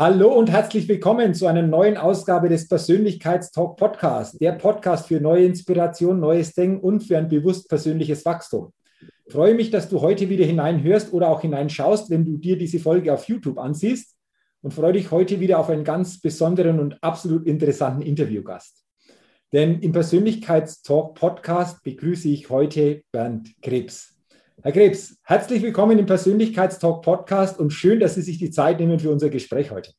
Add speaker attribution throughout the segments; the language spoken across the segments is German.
Speaker 1: Hallo und herzlich willkommen zu einer neuen Ausgabe des Persönlichkeitstalk Podcasts, der Podcast für neue Inspiration, neues Denken und für ein bewusst persönliches Wachstum. Ich freue mich, dass du heute wieder hineinhörst oder auch hineinschaust, wenn du dir diese Folge auf YouTube ansiehst und freue dich heute wieder auf einen ganz besonderen und absolut interessanten Interviewgast. Denn im Persönlichkeitstalk Podcast begrüße ich heute Bernd Krebs. Herr Krebs, herzlich willkommen im Persönlichkeitstalk Podcast und schön, dass Sie sich die Zeit nehmen für unser Gespräch heute.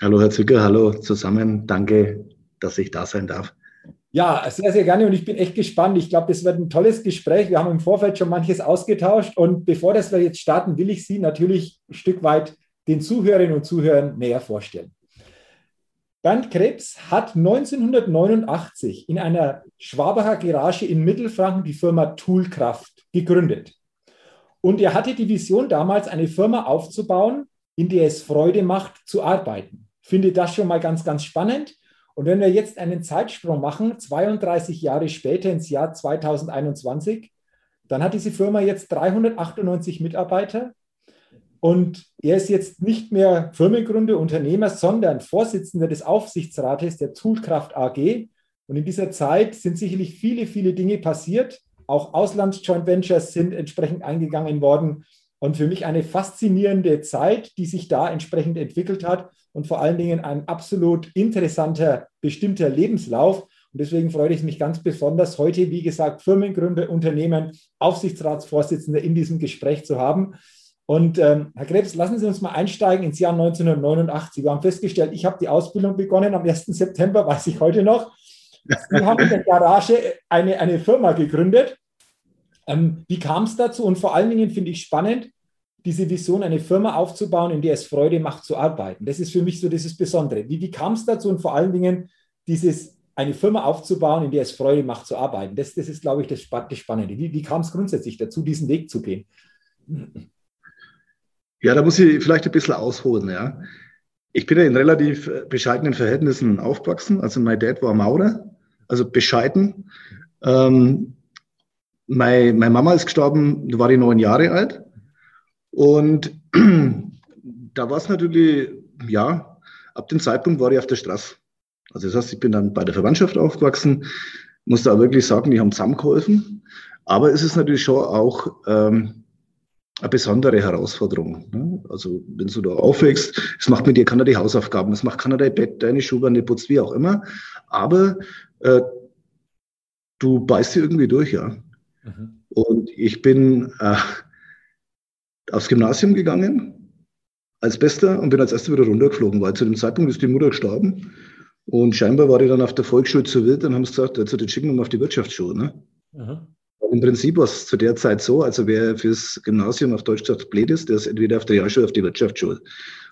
Speaker 2: Hallo Herr Zücker, hallo zusammen. Danke, dass ich da sein darf.
Speaker 1: Ja, sehr, sehr gerne und ich bin echt gespannt. Ich glaube, das wird ein tolles Gespräch. Wir haben im Vorfeld schon manches ausgetauscht und bevor das wir jetzt starten, will ich Sie natürlich ein Stück weit den Zuhörerinnen und Zuhörern näher vorstellen. Bernd Krebs hat 1989 in einer Schwabacher Garage in Mittelfranken die Firma Toolkraft gegründet. Und er hatte die Vision damals, eine Firma aufzubauen, in der es Freude macht, zu arbeiten. Finde das schon mal ganz, ganz spannend. Und wenn wir jetzt einen Zeitsprung machen, 32 Jahre später ins Jahr 2021, dann hat diese Firma jetzt 398 Mitarbeiter und er ist jetzt nicht mehr Firmengründer, Unternehmer, sondern Vorsitzender des Aufsichtsrates der Toolkraft AG. Und in dieser Zeit sind sicherlich viele, viele Dinge passiert. Auch Auslands-Joint Ventures sind entsprechend eingegangen worden. Und für mich eine faszinierende Zeit, die sich da entsprechend entwickelt hat und vor allen Dingen ein absolut interessanter, bestimmter Lebenslauf. Und deswegen freue ich mich ganz besonders, heute, wie gesagt, Firmengründer, Unternehmen, Aufsichtsratsvorsitzende in diesem Gespräch zu haben. Und ähm, Herr Krebs, lassen Sie uns mal einsteigen ins Jahr 1989. Wir haben festgestellt, ich habe die Ausbildung begonnen am 1. September, weiß ich heute noch. Sie haben in der Garage eine, eine Firma gegründet. Ähm, wie kam es dazu? Und vor allen Dingen finde ich spannend, diese Vision, eine Firma aufzubauen, in der es Freude macht zu arbeiten. Das ist für mich so dieses Besondere. Wie, wie kam es dazu? Und vor allen Dingen dieses, eine Firma aufzubauen, in der es Freude macht zu arbeiten. Das, das ist, glaube ich, das, das Spannende. Wie, wie kam es grundsätzlich dazu, diesen Weg zu gehen?
Speaker 2: Ja, da muss ich vielleicht ein bisschen ausholen, ja. Ich bin ja in relativ äh, bescheidenen Verhältnissen aufgewachsen. Also mein Dad war Maurer, also bescheiden. Ähm, meine, meine Mama ist gestorben, da war ich neun Jahre alt. Und da war es natürlich, ja, ab dem Zeitpunkt war ich auf der Straße. Also das heißt, ich bin dann bei der Verwandtschaft aufgewachsen, muss da wirklich sagen, die haben zusammengeholfen. Aber es ist natürlich schon auch ähm, eine besondere Herausforderung. Ne? Also wenn du da aufwächst, es macht mit dir keiner die Hausaufgaben, es macht keiner dein Bett, deine Schuhe, deine Putz, wie auch immer. Aber äh, du beißt dir irgendwie durch, ja. Mhm. Und ich bin äh, aufs Gymnasium gegangen als Bester und bin als Erster wieder runtergeflogen, weil zu dem Zeitpunkt ist die Mutter gestorben. Und scheinbar war ich dann auf der Volksschule zu wild und haben gesagt, also den schicken wir mal auf die Wirtschaftsschule. Ne? Mhm. Im Prinzip war es zu der Zeit so, also wer fürs Gymnasium auf Deutsch gesagt blöd ist, der ist entweder auf der Realschule oder auf die Wirtschaftsschule.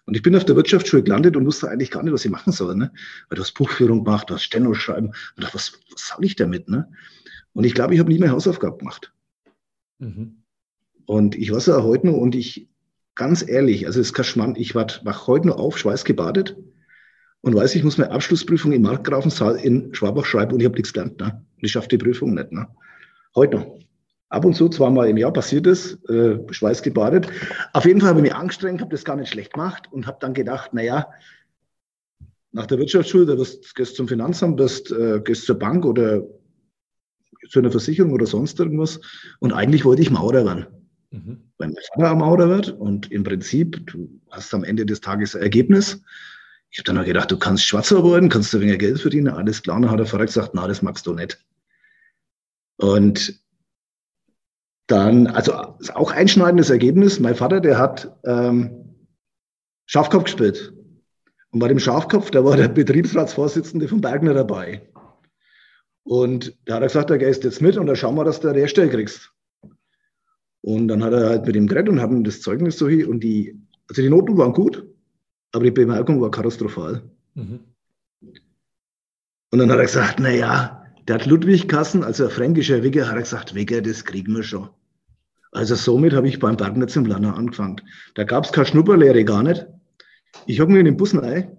Speaker 2: Und ich bin auf der Wirtschaftsschule gelandet und wusste eigentlich gar nicht, was ich machen soll. Ne? Weil du hast Buchführung gemacht, du hast Steno schreiben. Und dachte, was, was soll ich damit? Ne? Und ich glaube, ich habe nie mehr Hausaufgaben gemacht. Mhm. Und ich weiß ja heute noch, und ich, ganz ehrlich, also es ist kein Schmarrn, ich wach heute noch auf, schweißgebadet und weiß, ich muss meine Abschlussprüfung im Markgrafensaal in Schwabach schreiben und ich habe nichts gelernt. Ne? Und ich schaffe die Prüfung nicht. Ne? Heute noch. Ab und zu, zweimal im Jahr passiert es, äh, schweißgebadet. Auf jeden Fall habe ich mich angestrengt, habe das gar nicht schlecht gemacht und habe dann gedacht, naja, nach der Wirtschaftsschule, da wirst, gehst zum Finanzamt, bist, äh, gehst zur Bank oder zu einer Versicherung oder sonst irgendwas. Und eigentlich wollte ich Maurer werden. Mhm. Weil mein Vater Maurer wird und im Prinzip, du hast am Ende des Tages ein Ergebnis. Ich habe dann noch gedacht, du kannst schwarz arbeiten, kannst du weniger Geld verdienen, alles klar. Dann hat der Vater gesagt, na, das magst du nicht. Und dann, also auch einschneidendes Ergebnis. Mein Vater, der hat ähm, Schafkopf gespielt. Und bei dem Schafkopf, da war der Betriebsratsvorsitzende von Bergner dabei. Und da hat er gesagt, er gehst jetzt mit und da schauen wir, dass du eine Stelle kriegst. Und dann hat er halt mit ihm geredet und haben das Zeugnis so hier und die, also die Noten waren gut, aber die Bemerkung war katastrophal. Mhm. Und dann hat er gesagt, na ja, der hat Ludwig Kassen, also ein fränkischer Wigger, hat er gesagt, Wigger, das kriegen wir schon. Also somit habe ich beim Bergnetz im Lanner angefangen. Da gab es keine Schnupperlehre gar nicht. Ich hocke mir in den Bus rein,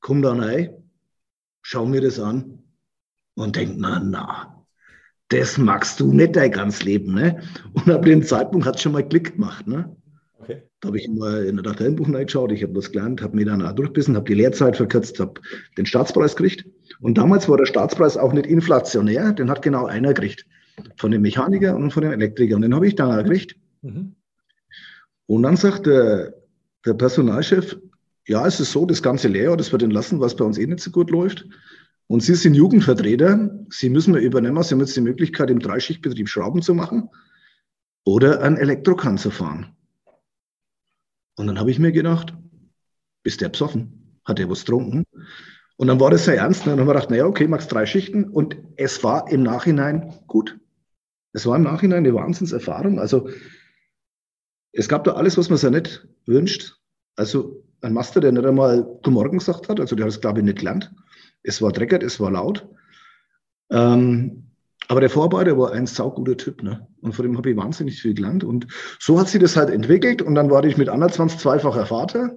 Speaker 2: komme da rein, schau mir das an und denke, na, na, das magst du nicht dein ganzes Leben. Ne? Und ab dem Zeitpunkt hat es schon mal Klick gemacht. Ne? Okay. Da habe ich mal in das Tabellenbuch reingeschaut, ich habe das gelernt, habe mir dann auch durchbissen, habe die Lehrzeit verkürzt, habe den Staatspreis gekriegt. Und damals war der Staatspreis auch nicht inflationär, den hat genau einer gekriegt. Von dem Mechaniker und von dem Elektriker. Und den habe ich dann auch gekriegt. Mhm. Und dann sagt der, der Personalchef, ja, es ist so, das ganze Lehrjahr, das wird entlassen, was bei uns eh nicht so gut läuft. Und Sie sind Jugendvertreter, Sie müssen wir übernehmen, Sie haben jetzt die Möglichkeit, im Dreischichtbetrieb Schrauben zu machen oder ein Elektrokran zu fahren. Und dann habe ich mir gedacht, ist der besoffen? Hat der was getrunken? Und dann war das sehr ernst. Und dann haben wir gedacht, naja, okay, machst drei Schichten. Und es war im Nachhinein gut. Es war im Nachhinein eine Wahnsinnserfahrung. Also es gab da alles, was man sich nicht wünscht. Also ein Master, der nicht einmal Guten Morgen gesagt hat, also der hat es, glaube ich, nicht gelernt. Es war dreckert, es war laut. Ähm, aber der Vorarbeiter war ein sauguter Typ, ne? Und von dem habe ich wahnsinnig viel gelernt. Und so hat sich das halt entwickelt. Und dann war ich mit Anna 20 zweifacher Vater.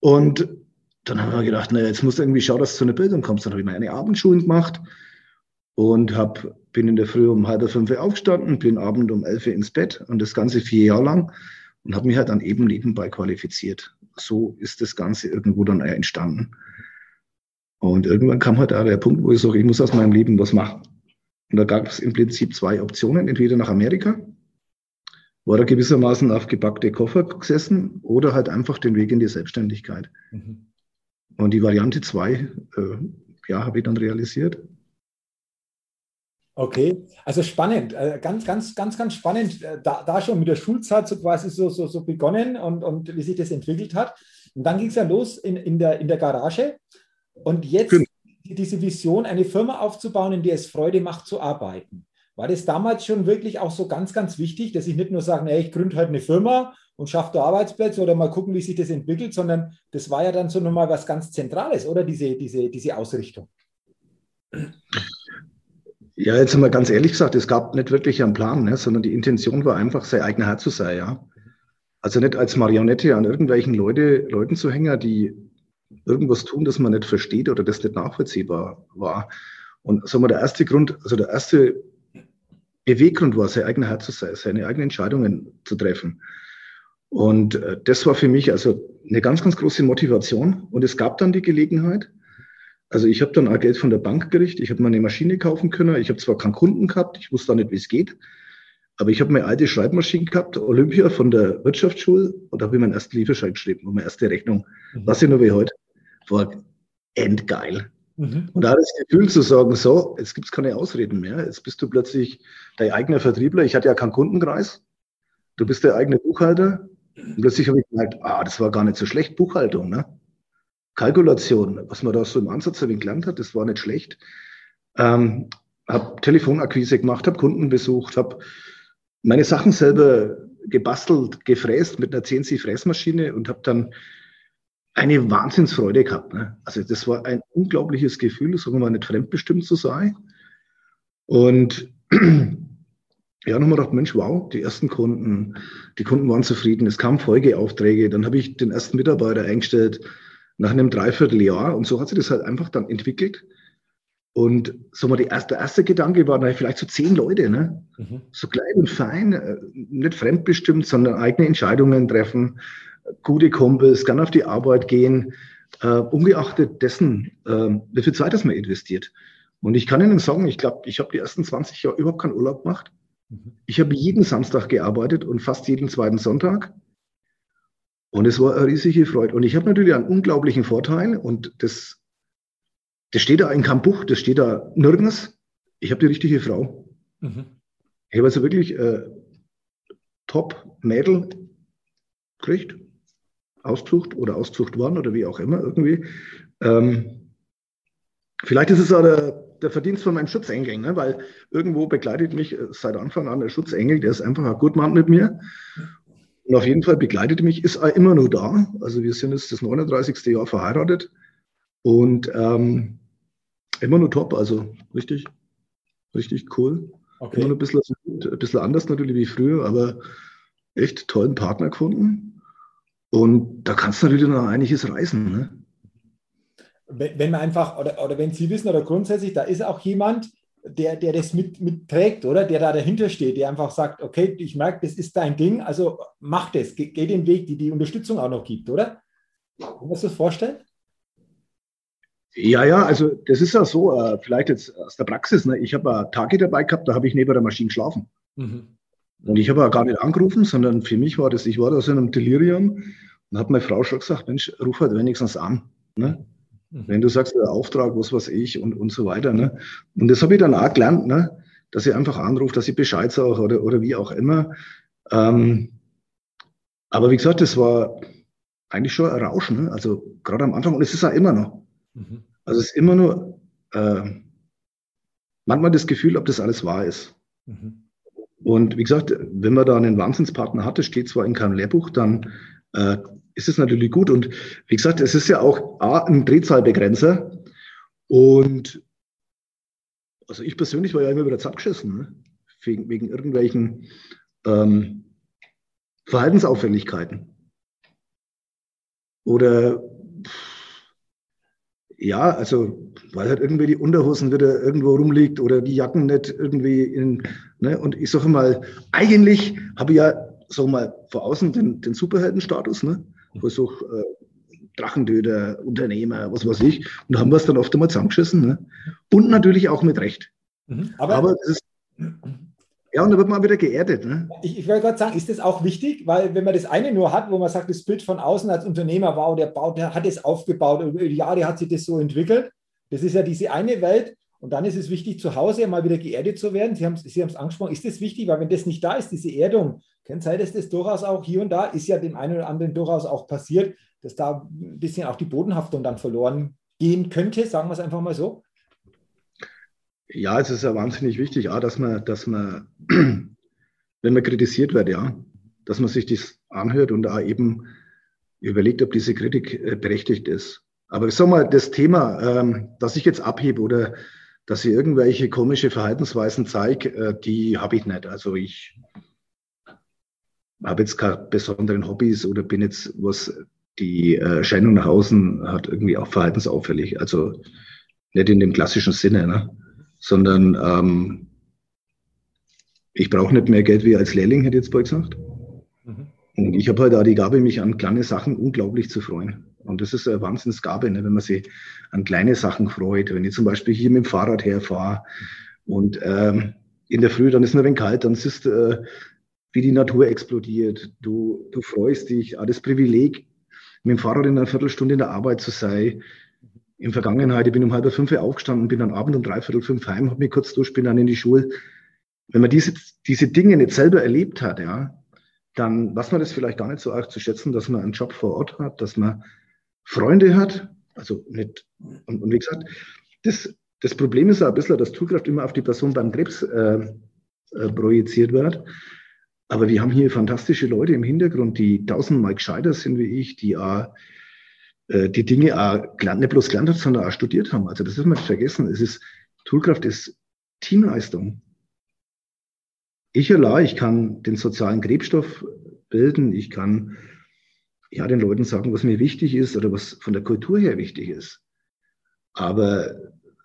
Speaker 2: Und dann haben wir gedacht, naja, jetzt musst du irgendwie schauen, dass du zu einer Bildung kommst. Dann habe ich meine Abendschulen gemacht und hab, bin in der Früh um halb fünf aufgestanden, bin abend um elf ins Bett und das Ganze vier Jahre lang und habe mich halt dann eben nebenbei qualifiziert. So ist das Ganze irgendwo dann entstanden. Und irgendwann kam halt auch der Punkt, wo ich sage, ich muss aus meinem Leben was machen. Und da gab es im Prinzip zwei Optionen, entweder nach Amerika, war da gewissermaßen auf gebackte Koffer gesessen oder halt einfach den Weg in die Selbstständigkeit. Mhm. Und die Variante zwei, äh, ja, habe ich dann realisiert.
Speaker 1: Okay, also spannend, äh, ganz, ganz, ganz, ganz spannend. Äh, da, da schon mit der Schulzeit so quasi so, so, so begonnen und, und wie sich das entwickelt hat. Und dann ging es ja los in, in, der, in der Garage. Und jetzt genau. diese Vision, eine Firma aufzubauen, in der es Freude macht zu arbeiten. War das damals schon wirklich auch so ganz, ganz wichtig, dass ich nicht nur sage, ich gründe halt eine Firma und schaffe da Arbeitsplätze oder mal gucken, wie sich das entwickelt, sondern das war ja dann so nochmal was ganz Zentrales, oder diese, diese, diese Ausrichtung?
Speaker 2: Ja, jetzt mal ganz ehrlich gesagt, es gab nicht wirklich einen Plan, ne, sondern die Intention war einfach, sein eigener Herr zu sein, ja. Also nicht als Marionette an irgendwelchen Leute, Leuten zu hängen, die irgendwas tun, das man nicht versteht oder das nicht nachvollziehbar war. Und sagen wir, der erste Grund, also der erste Beweggrund war, sein eigener Herr zu sein, seine eigenen Entscheidungen zu treffen. Und äh, das war für mich also eine ganz, ganz große Motivation. Und es gab dann die Gelegenheit, also ich habe dann auch Geld von der Bank gekriegt, ich habe mir eine Maschine kaufen können, ich habe zwar keinen Kunden gehabt, ich wusste auch nicht, wie es geht, aber ich habe meine alte Schreibmaschine gehabt, Olympia von der Wirtschaftsschule, und da habe ich meinen ersten Lieferschein geschrieben und meine erste Rechnung. Mhm. Was ich nur wie heute, war endgeil. Mhm. Und da das Gefühl zu sagen, so, jetzt gibt es keine Ausreden mehr, jetzt bist du plötzlich dein eigener Vertriebler, ich hatte ja keinen Kundenkreis, du bist der eigene Buchhalter, und plötzlich habe ich gemerkt, ah, das war gar nicht so schlecht, Buchhaltung, ne? Kalkulation, was man da so im Ansatz gelernt hat, das war nicht schlecht. Ähm, habe Telefonakquise gemacht, habe Kunden besucht, habe meine Sachen selber gebastelt, gefräst mit einer CNC-Fräsmaschine und habe dann eine Wahnsinnsfreude gehabt. Ne? Also das war ein unglaubliches Gefühl, sagen wir mal, nicht fremdbestimmt zu sein. Und ja, nochmal gedacht, Mensch, wow, die ersten Kunden, die Kunden waren zufrieden, es kamen Folgeaufträge, dann habe ich den ersten Mitarbeiter eingestellt nach einem Dreivierteljahr und so hat sich das halt einfach dann entwickelt. Und so mal die erste, der erste Gedanke war, na, vielleicht so zehn Leute, ne? Mhm. so klein und fein, äh, nicht fremdbestimmt, sondern eigene Entscheidungen treffen, gute Kumpels, gerne auf die Arbeit gehen, äh, ungeachtet dessen, äh, wie viel Zeit das man investiert. Und ich kann Ihnen sagen, ich glaube, ich habe die ersten 20 Jahre überhaupt keinen Urlaub gemacht. Ich habe jeden Samstag gearbeitet und fast jeden zweiten Sonntag. Und es war eine riesige Freude. Und ich habe natürlich einen unglaublichen Vorteil und das, das steht da in keinem Buch, das steht da nirgends. Ich habe die richtige Frau. Mhm. Ich habe also wirklich äh, Top-Mädel gekriegt, ausgesucht oder ausgesucht worden oder wie auch immer irgendwie. Ähm, vielleicht ist es auch der, Verdienst von meinem Schutzengel, ne? weil irgendwo begleitet mich äh, seit Anfang an der Schutzengel, der ist einfach ein Gutmann mit mir. Und auf jeden Fall begleitet mich, ist immer nur da. Also wir sind jetzt das 39. Jahr verheiratet und ähm, immer nur top, also richtig, richtig cool. Okay. Immer nur ein bisschen, ein bisschen anders natürlich wie früher, aber echt tollen Partner gefunden. Und da kannst du natürlich noch einiges reißen. Ne?
Speaker 1: Wenn, wenn man einfach, oder, oder wenn Sie wissen, oder grundsätzlich, da ist auch jemand, der, der das mit, mitträgt, oder? Der da dahinter steht, der einfach sagt, okay, ich merke, das ist dein Ding, also mach das, geh, geh den Weg, die die Unterstützung auch noch gibt, oder? Kann man sich das vorstellen?
Speaker 2: Ja, ja, also das ist ja so, äh, vielleicht jetzt aus der Praxis, ne? ich habe Tage dabei gehabt, da habe ich neben der Maschine geschlafen. Mhm. Und ich habe gar nicht angerufen, sondern für mich war das, ich war da so in einem Delirium und habe meine Frau schon gesagt, Mensch, ruf halt wenigstens an. Ne? Mhm. Wenn du sagst, der Auftrag, was weiß ich und, und so weiter. Ne? Und das habe ich dann auch gelernt, ne? dass ich einfach anrufe, dass ich Bescheid sage oder, oder wie auch immer. Ähm, aber wie gesagt, das war eigentlich schon ein Rauschen. Ne? Also gerade am Anfang und es ist auch immer noch. Mhm. Also es ist immer nur äh, manchmal das Gefühl, ob das alles wahr ist. Mhm. Und wie gesagt, wenn man da einen Wahnsinnspartner hat, das steht zwar in keinem Lehrbuch, dann äh, ist es natürlich gut. Und wie gesagt, es ist ja auch A, ein Drehzahlbegrenzer. Und also ich persönlich war ja immer wieder zappgeschissen, ne? wegen, wegen irgendwelchen ähm, Verhaltensauffälligkeiten. Oder ja, also weil halt irgendwie die Unterhosen wieder irgendwo rumliegt oder die Jacken nicht irgendwie in, ne? Und ich sage mal, eigentlich habe ich ja, sag mal, vor außen den, den Superheldenstatus, ne? Versuch, äh, Drachendöder, Unternehmer, was weiß ich. Und da haben wir es dann oft einmal zusammengeschissen. Ne? Und natürlich auch mit Recht. Mhm, aber, aber ist, ja, und da wird man wieder geerdet. Ne?
Speaker 1: Ich, ich wollte gerade sagen, ist das auch wichtig? Weil wenn man das eine nur hat, wo man sagt, das Bild von außen als Unternehmer, wow, der, baut, der hat es aufgebaut, über die Jahre hat sich das so entwickelt. Das ist ja diese eine Welt. Und dann ist es wichtig, zu Hause mal wieder geerdet zu werden. Sie haben es Sie angesprochen. Ist das wichtig? Weil wenn das nicht da ist, diese Erdung, sein, dass das durchaus auch hier und da, ist ja dem einen oder anderen durchaus auch passiert, dass da ein bisschen auch die Bodenhaftung dann verloren gehen könnte, sagen wir es einfach mal so.
Speaker 2: Ja, es ist ja wahnsinnig wichtig, auch, dass man, dass man, wenn man kritisiert wird, ja, dass man sich das anhört und da eben überlegt, ob diese Kritik äh, berechtigt ist. Aber ich sag mal, das Thema, ähm, das ich jetzt abhebe oder dass ich irgendwelche komische Verhaltensweisen zeige, äh, die habe ich nicht. Also ich habe jetzt keine besonderen Hobbys oder bin jetzt, was die Erscheinung nach außen hat, irgendwie auch verhaltensauffällig. Also nicht in dem klassischen Sinne, ne? sondern ähm, ich brauche nicht mehr Geld wie als Lehrling, hätte ich jetzt bald gesagt. Mhm. Und ich habe halt auch die Gabe, mich an kleine Sachen unglaublich zu freuen. Und das ist eine Wahnsinnsgabe, ne, wenn man sich an kleine Sachen freut. Wenn ich zum Beispiel hier mit dem Fahrrad herfahre und ähm, in der Früh, dann ist es ein wenig kalt, dann siehst du, äh, wie die Natur explodiert. Du, du freust dich, auch das Privileg, mit dem Fahrrad in einer Viertelstunde in der Arbeit zu sein. In Vergangenheit, ich bin um halb fünf aufgestanden, bin dann Abend um dreiviertel fünf heim, habe mich kurz durch, bin dann in die Schule. Wenn man diese, diese Dinge nicht selber erlebt hat, ja, dann weiß man das vielleicht gar nicht so arg zu schätzen, dass man einen Job vor Ort hat, dass man Freunde hat, also nicht, und, und wie gesagt, das, das Problem ist ja ein bisschen, dass Zugkraft immer auf die Person beim Krebs äh, äh, projiziert wird. Aber wir haben hier fantastische Leute im Hintergrund, die tausendmal gescheiter sind wie ich, die auch, äh, die Dinge auch nicht bloß gelernt haben, sondern auch studiert haben. Also das ist man nicht vergessen. Es ist, Toolkraft ist Teamleistung. Ich allein, ich kann den sozialen Krebsstoff bilden, ich kann ja, den Leuten sagen, was mir wichtig ist oder was von der Kultur her wichtig ist. Aber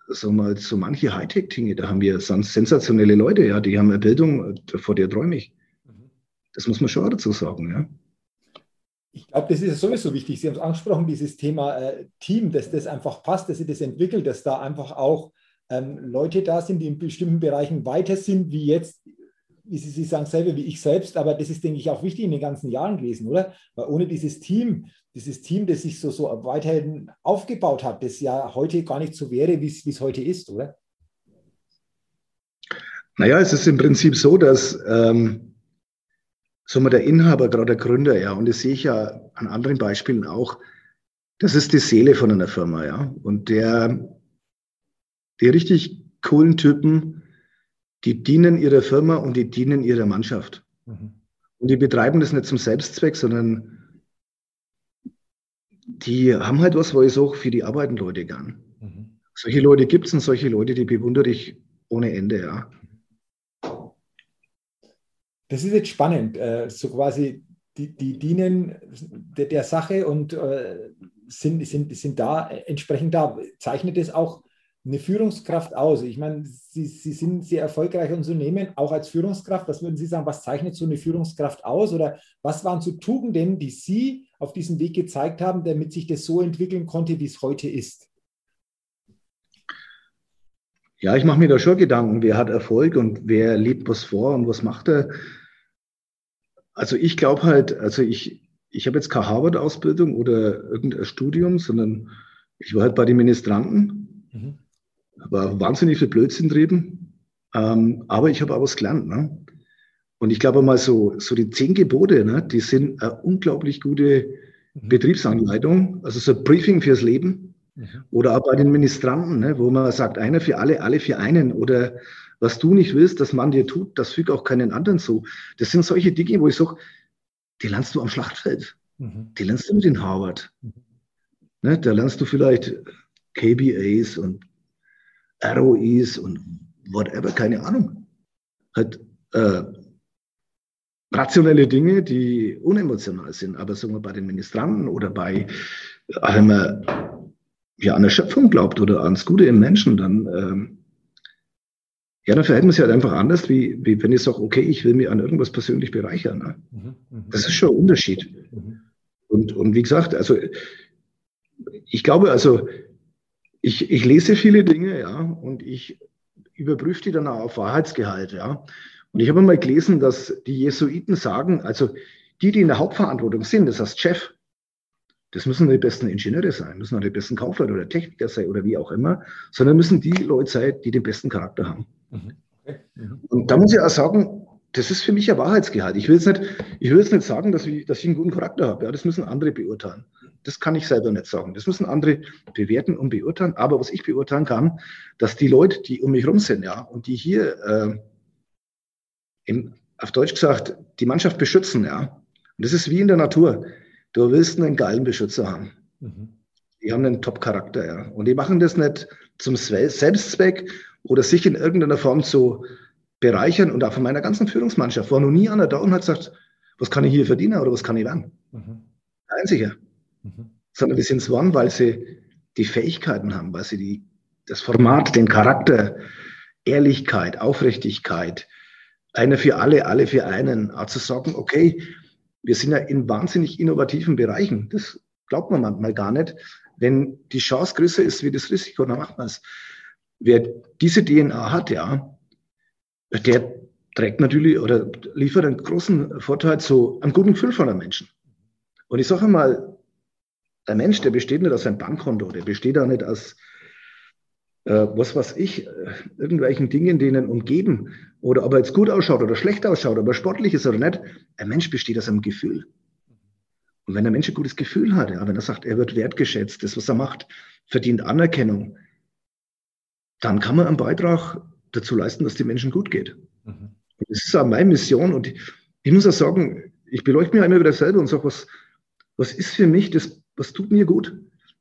Speaker 2: so mal so manche Hightech-Dinge, da haben wir sensationelle Leute, ja, die haben eine Bildung, vor der träume ich. Das muss man schon dazu sagen, ja.
Speaker 1: Ich glaube, das ist sowieso wichtig. Sie haben es angesprochen, dieses Thema äh, Team, dass das einfach passt, dass sie das entwickelt, dass da einfach auch ähm, Leute da sind, die in bestimmten Bereichen weiter sind, wie jetzt wie Sie, Sie sagen selber, wie ich selbst, aber das ist, denke ich, auch wichtig in den ganzen Jahren gewesen, oder? Weil ohne dieses Team, dieses Team, das sich so, so weiterhin aufgebaut hat, das ja heute gar nicht so wäre, wie es heute ist, oder?
Speaker 2: Naja, es ist im Prinzip so, dass ähm, so mal der Inhaber, gerade der Gründer, ja, und das sehe ich ja an anderen Beispielen auch, das ist die Seele von einer Firma, ja. Und der, die richtig coolen Typen, die dienen ihrer Firma und die dienen ihrer Mannschaft. Mhm. Und die betreiben das nicht zum Selbstzweck, sondern die haben halt was, wo ich sage, für die arbeiten Leute gern. Mhm. Solche Leute gibt es und solche Leute, die bewundere ich ohne Ende, ja.
Speaker 1: Das ist jetzt spannend, äh, so quasi, die, die dienen der, der Sache und äh, sind, sind, sind da entsprechend da. Zeichnet es auch eine Führungskraft aus? Ich meine, Sie, Sie sind sehr erfolgreich Unternehmen, auch als Führungskraft. Was würden Sie sagen, was zeichnet so eine Führungskraft aus? Oder was waren so Tugenden, die Sie auf diesem Weg gezeigt haben, damit sich das so entwickeln konnte, wie es heute ist?
Speaker 2: Ja, ich mache mir da schon Gedanken, wer hat Erfolg und wer lebt was vor und was macht er. Also ich glaube halt, also ich, ich habe jetzt keine Harvard-Ausbildung oder irgendein Studium, sondern ich war halt bei den Ministranten, mhm. war wahnsinnig viel Blödsinn drüben, ähm, aber ich habe auch was gelernt. Ne? Und ich glaube mal so, so die zehn Gebote, ne, die sind eine unglaublich gute mhm. Betriebsanleitung, also so ein Briefing fürs Leben. Mhm. Oder auch bei den Ministranten, ne, wo man sagt, einer für alle, alle für einen. Oder was du nicht willst, dass man dir tut, das füge auch keinen anderen zu. Das sind solche Dinge, wo ich sage, die lernst du am Schlachtfeld. Mhm. Die lernst du mit in Harvard. Mhm. Ne, da lernst du vielleicht KBAs und ROEs und whatever, keine Ahnung. Halt äh, rationelle Dinge, die unemotional sind. Aber sagen wir bei den Ministranten oder bei, wenn man ja an der Schöpfung glaubt oder ans Gute im Menschen, dann ähm, ja, dann verhält man sich halt einfach anders, wie, wie wenn ich sage, okay, ich will mich an irgendwas persönlich bereichern. Mhm, mh. Das ist schon ein Unterschied. Mhm. Und, und wie gesagt, also ich glaube, also ich, ich lese viele Dinge, ja, und ich überprüfe die dann auch auf Wahrheitsgehalt, ja. Und ich habe mal gelesen, dass die Jesuiten sagen, also die, die in der Hauptverantwortung sind, das heißt Chef, das müssen die besten Ingenieure sein, müssen auch die besten Kaufleute oder Techniker sein oder wie auch immer, sondern müssen die Leute sein, die den besten Charakter haben. Mhm. Okay. Mhm. Und da muss ich auch sagen, das ist für mich ein Wahrheitsgehalt. Ich will jetzt nicht, ich will jetzt nicht sagen, dass ich, dass ich einen guten Charakter habe. Ja, das müssen andere beurteilen. Das kann ich selber nicht sagen. Das müssen andere bewerten und beurteilen. Aber was ich beurteilen kann, dass die Leute, die um mich herum sind, ja, und die hier äh, im, auf Deutsch gesagt die Mannschaft beschützen, ja. Und das ist wie in der Natur. Du willst einen geilen Beschützer haben. Mhm. Die haben einen Top-Charakter, ja. Und die machen das nicht zum Selbstzweck oder sich in irgendeiner Form zu bereichern. Und auch von meiner ganzen Führungsmannschaft war noch nie einer da und hat gesagt, was kann ich hier verdienen oder was kann ich werden? Mhm. Einziger. Mhm. Sondern die sind es waren, weil sie die Fähigkeiten haben, weil sie die, das Format, den Charakter, Ehrlichkeit, Aufrichtigkeit, einer für alle, alle für einen, auch zu sagen, okay, wir sind ja in wahnsinnig innovativen Bereichen. Das glaubt man manchmal gar nicht. Wenn die Chance größer ist wie das Risiko, dann macht man es. Wer diese DNA hat, ja, der trägt natürlich oder liefert einen großen Vorteil zu einem guten Gefühl von einem Menschen. Und ich sage mal, ein Mensch, der besteht nicht aus einem Bankkonto, der besteht auch nicht aus, äh, was weiß ich, äh, irgendwelchen Dingen, denen umgeben oder ob er jetzt gut ausschaut oder schlecht ausschaut, ob er sportlich ist oder nicht. Ein Mensch besteht aus einem Gefühl. Und wenn ein Mensch ein gutes Gefühl hat, ja, wenn er sagt, er wird wertgeschätzt, das, was er macht, verdient Anerkennung, dann kann man einen Beitrag dazu leisten, dass den Menschen gut geht. Mhm. Das ist auch meine Mission. Und ich, ich muss auch sagen, ich beleuchte mich immer wieder selber und sage, was, was ist für mich das, was tut mir gut?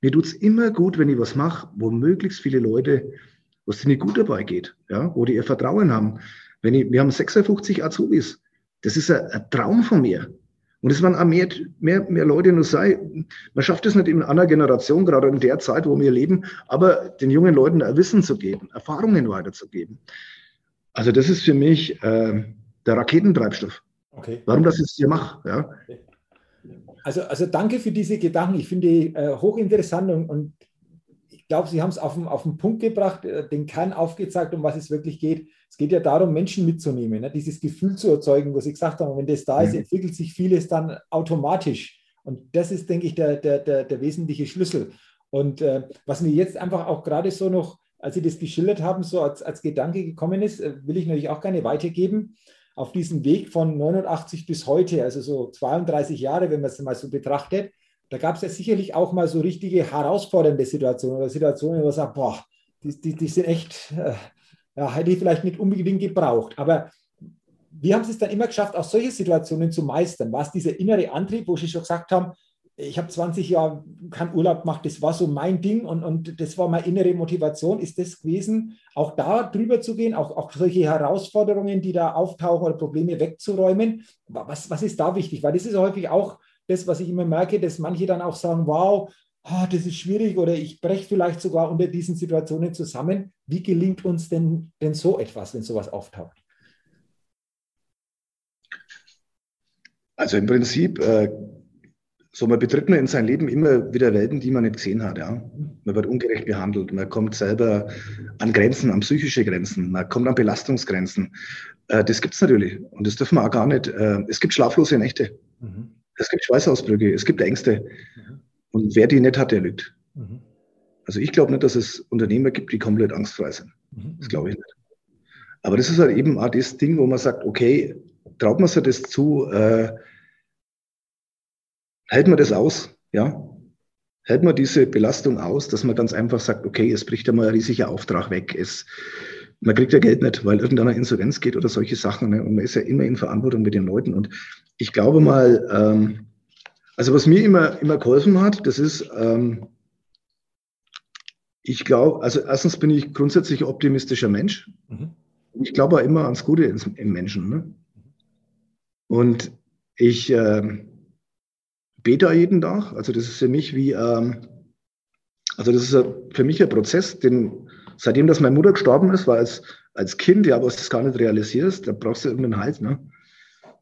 Speaker 2: Mir tut es immer gut, wenn ich was mache, wo möglichst viele Leute, was denen gut dabei geht, ja, wo die ihr Vertrauen haben. Wenn ich, wir haben 56 Azubis. Das ist ein, ein Traum von mir. Und es waren auch mehr, mehr, mehr Leute nur sei. Man schafft es nicht in einer Generation, gerade in der Zeit, wo wir leben, aber den jungen Leuten Wissen zu geben, Erfahrungen weiterzugeben. Also das ist für mich äh, der Raketentreibstoff. Okay. Warum das jetzt hier mache. Ja.
Speaker 1: Also, also danke für diese Gedanken. Ich finde die äh, hochinteressant und, und ich glaube, Sie haben es auf den, auf den Punkt gebracht, äh, den Kern aufgezeigt, um was es wirklich geht. Es geht ja darum, Menschen mitzunehmen, ne? dieses Gefühl zu erzeugen, wo Sie gesagt haben, wenn das da ist, mhm. entwickelt sich vieles dann automatisch. Und das ist, denke ich, der, der, der, der wesentliche Schlüssel. Und äh, was mir jetzt einfach auch gerade so noch, als Sie das geschildert haben, so als, als Gedanke gekommen ist, äh, will ich natürlich auch gerne weitergeben. Auf diesem Weg von 89 bis heute, also so 32 Jahre, wenn man es mal so betrachtet, da gab es ja sicherlich auch mal so richtige herausfordernde Situationen oder Situationen, wo man sagt, boah, die, die, die sind echt, äh, ja, hätte ich vielleicht nicht unbedingt gebraucht. Aber wie haben es dann immer geschafft, auch solche Situationen zu meistern? War es dieser innere Antrieb, wo Sie schon gesagt haben, ich habe 20 Jahre keinen Urlaub gemacht, das war so mein Ding und, und das war meine innere Motivation. Ist das gewesen, auch da drüber zu gehen, auch, auch solche Herausforderungen, die da auftauchen oder Probleme wegzuräumen? Was, was ist da wichtig? Weil das ist häufig auch das, was ich immer merke, dass manche dann auch sagen, wow, oh, das ist schwierig oder ich breche vielleicht sogar unter diesen Situationen zusammen. Wie gelingt uns denn, denn so etwas, wenn sowas auftaucht?
Speaker 2: Also im Prinzip, äh, so man betritt man in sein Leben immer wieder Welten, die man nicht gesehen hat. Ja. Man wird ungerecht behandelt, man kommt selber an Grenzen, an psychische Grenzen, man kommt an Belastungsgrenzen. Äh, das gibt es natürlich und das dürfen wir auch gar nicht. Äh, es gibt schlaflose Nächte. Mhm. Es gibt Schweißausbrüche, es gibt Ängste. Mhm. Und wer die nicht hat, der lügt. Mhm. Also ich glaube nicht, dass es Unternehmer gibt, die komplett angstfrei sind. Mhm. Das glaube ich nicht. Aber das ist halt eben auch das Ding, wo man sagt, okay, traut man sich das zu, äh, hält man das aus, ja? Hält man diese Belastung aus, dass man ganz einfach sagt, okay, es bricht ja mal ein riesiger Auftrag weg, es, man kriegt ja Geld nicht, weil irgendeiner Insolvenz geht oder solche Sachen. Ne? Und man ist ja immer in Verantwortung mit den Leuten. Und ich glaube mal, ähm, also was mir immer, immer geholfen hat, das ist, ähm, ich glaube, also erstens bin ich grundsätzlich optimistischer Mensch. Mhm. Ich glaube auch immer ans Gute im Menschen. Ne? Und ich äh, bete jeden Tag. Also das ist für mich wie, ähm, also das ist für mich ein Prozess, den seitdem, dass meine Mutter gestorben ist, war als, als Kind, ja, was du das gar nicht realisierst, da brauchst du irgendeinen Halt. Ne?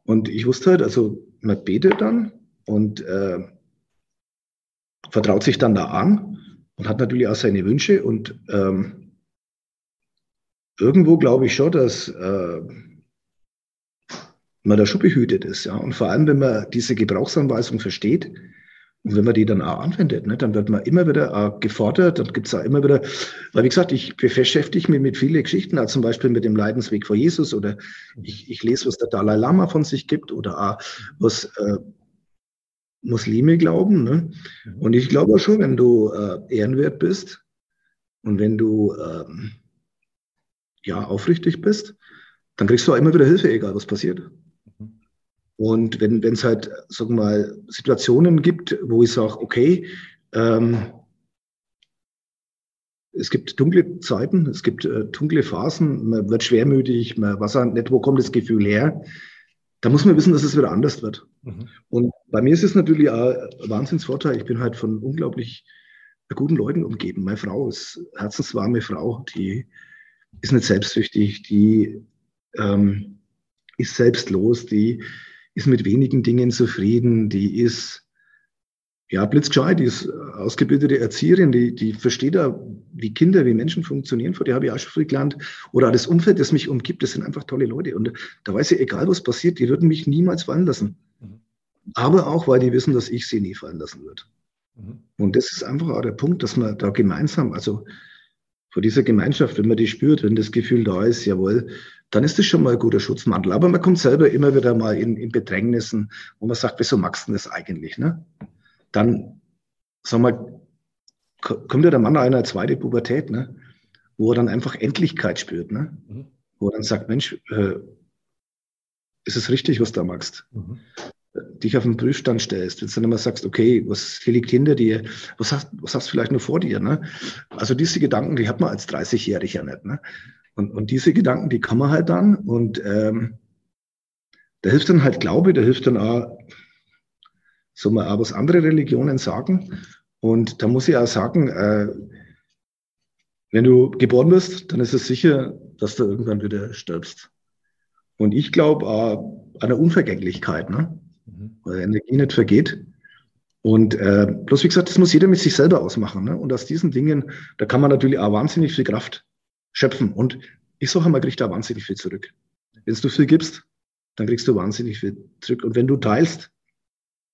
Speaker 2: Und ich wusste halt, also man betet dann und äh, vertraut sich dann da an und hat natürlich auch seine Wünsche. Und ähm, irgendwo glaube ich schon, dass äh, man da schon behütet ist. Ja? Und vor allem, wenn man diese Gebrauchsanweisung versteht, und wenn man die dann auch anwendet, ne, dann wird man immer wieder gefordert, dann gibt es auch immer wieder, weil wie gesagt, ich beschäftige mich mit vielen Geschichten, also zum Beispiel mit dem Leidensweg vor Jesus oder ich, ich lese, was der Dalai Lama von sich gibt oder auch was äh, Muslime glauben. Ne? Mhm. Und ich glaube schon, wenn du äh, ehrenwert bist und wenn du ähm, ja aufrichtig bist, dann kriegst du auch immer wieder Hilfe, egal was passiert. Und wenn es halt, sagen wir mal, Situationen gibt, wo ich sage, okay, ähm, es gibt dunkle Zeiten, es gibt äh, dunkle Phasen, man wird schwermütig, man weiß nicht, wo kommt das Gefühl her. Da muss man wissen, dass es wieder anders wird. Mhm. Und bei mir ist es natürlich auch ein Wahnsinnsvorteil. Ich bin halt von unglaublich guten Leuten umgeben. Meine Frau ist eine herzenswarme Frau, die ist nicht selbstsüchtig, die ähm, ist selbstlos, die ist mit wenigen Dingen zufrieden, die ist ja blitzgescheit, die ist ausgebildete Erzieherin, die, die versteht da, wie Kinder, wie Menschen funktionieren, vor der habe ich auch schon früh gelernt. Oder das Umfeld, das mich umgibt, das sind einfach tolle Leute. Und da weiß ich, egal was passiert, die würden mich niemals fallen lassen. Mhm. Aber auch, weil die wissen, dass ich sie nie fallen lassen würde. Mhm. Und das ist einfach auch der Punkt, dass man da gemeinsam, also vor dieser Gemeinschaft, wenn man die spürt, wenn das Gefühl da ist, jawohl, dann ist das schon mal ein guter Schutzmantel. Aber man kommt selber immer wieder mal in, in Bedrängnissen, wo man sagt, wieso magst du das eigentlich? Ne? Dann, sag mal, kommt ja der Mann einer zweite Pubertät, ne? wo er dann einfach Endlichkeit spürt, ne? Mhm. wo er dann sagt, Mensch, äh, ist es richtig, was du da magst? Mhm dich auf den Prüfstand stellst, wenn du dann immer sagst, okay, was liegt hinter dir, was hast, was hast du vielleicht nur vor dir, ne? Also diese Gedanken, die hat man als 30-Jähriger nicht, ne? Und, und diese Gedanken, die kann man halt dann und ähm, da hilft dann halt Glaube, da hilft dann auch, so mal auch was andere Religionen sagen und da muss ich auch sagen, äh, wenn du geboren wirst, dann ist es sicher, dass du irgendwann wieder stirbst. Und ich glaube an der Unvergänglichkeit, ne? mhm. weil Energie nicht vergeht. Und äh, bloß wie gesagt, das muss jeder mit sich selber ausmachen. Ne? Und aus diesen Dingen, da kann man natürlich auch wahnsinnig viel Kraft schöpfen. Und ich sage mal, kriegt da wahnsinnig viel zurück. Wenn du viel gibst, dann kriegst du wahnsinnig viel zurück. Und wenn du teilst,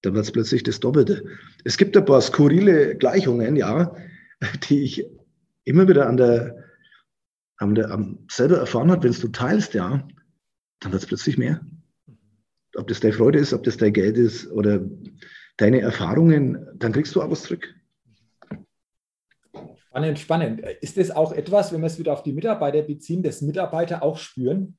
Speaker 2: dann wird es plötzlich das Doppelte. Es gibt ein paar skurrile Gleichungen, ja, die ich immer wieder an der, an der am selber erfahren habe, wenn du teilst, ja, dann wird es plötzlich mehr. Ob das deine Freude ist, ob das dein Geld ist oder deine Erfahrungen, dann kriegst du auch was zurück.
Speaker 1: Spannend, spannend. Ist das auch etwas, wenn wir es wieder auf die Mitarbeiter beziehen, das Mitarbeiter auch spüren?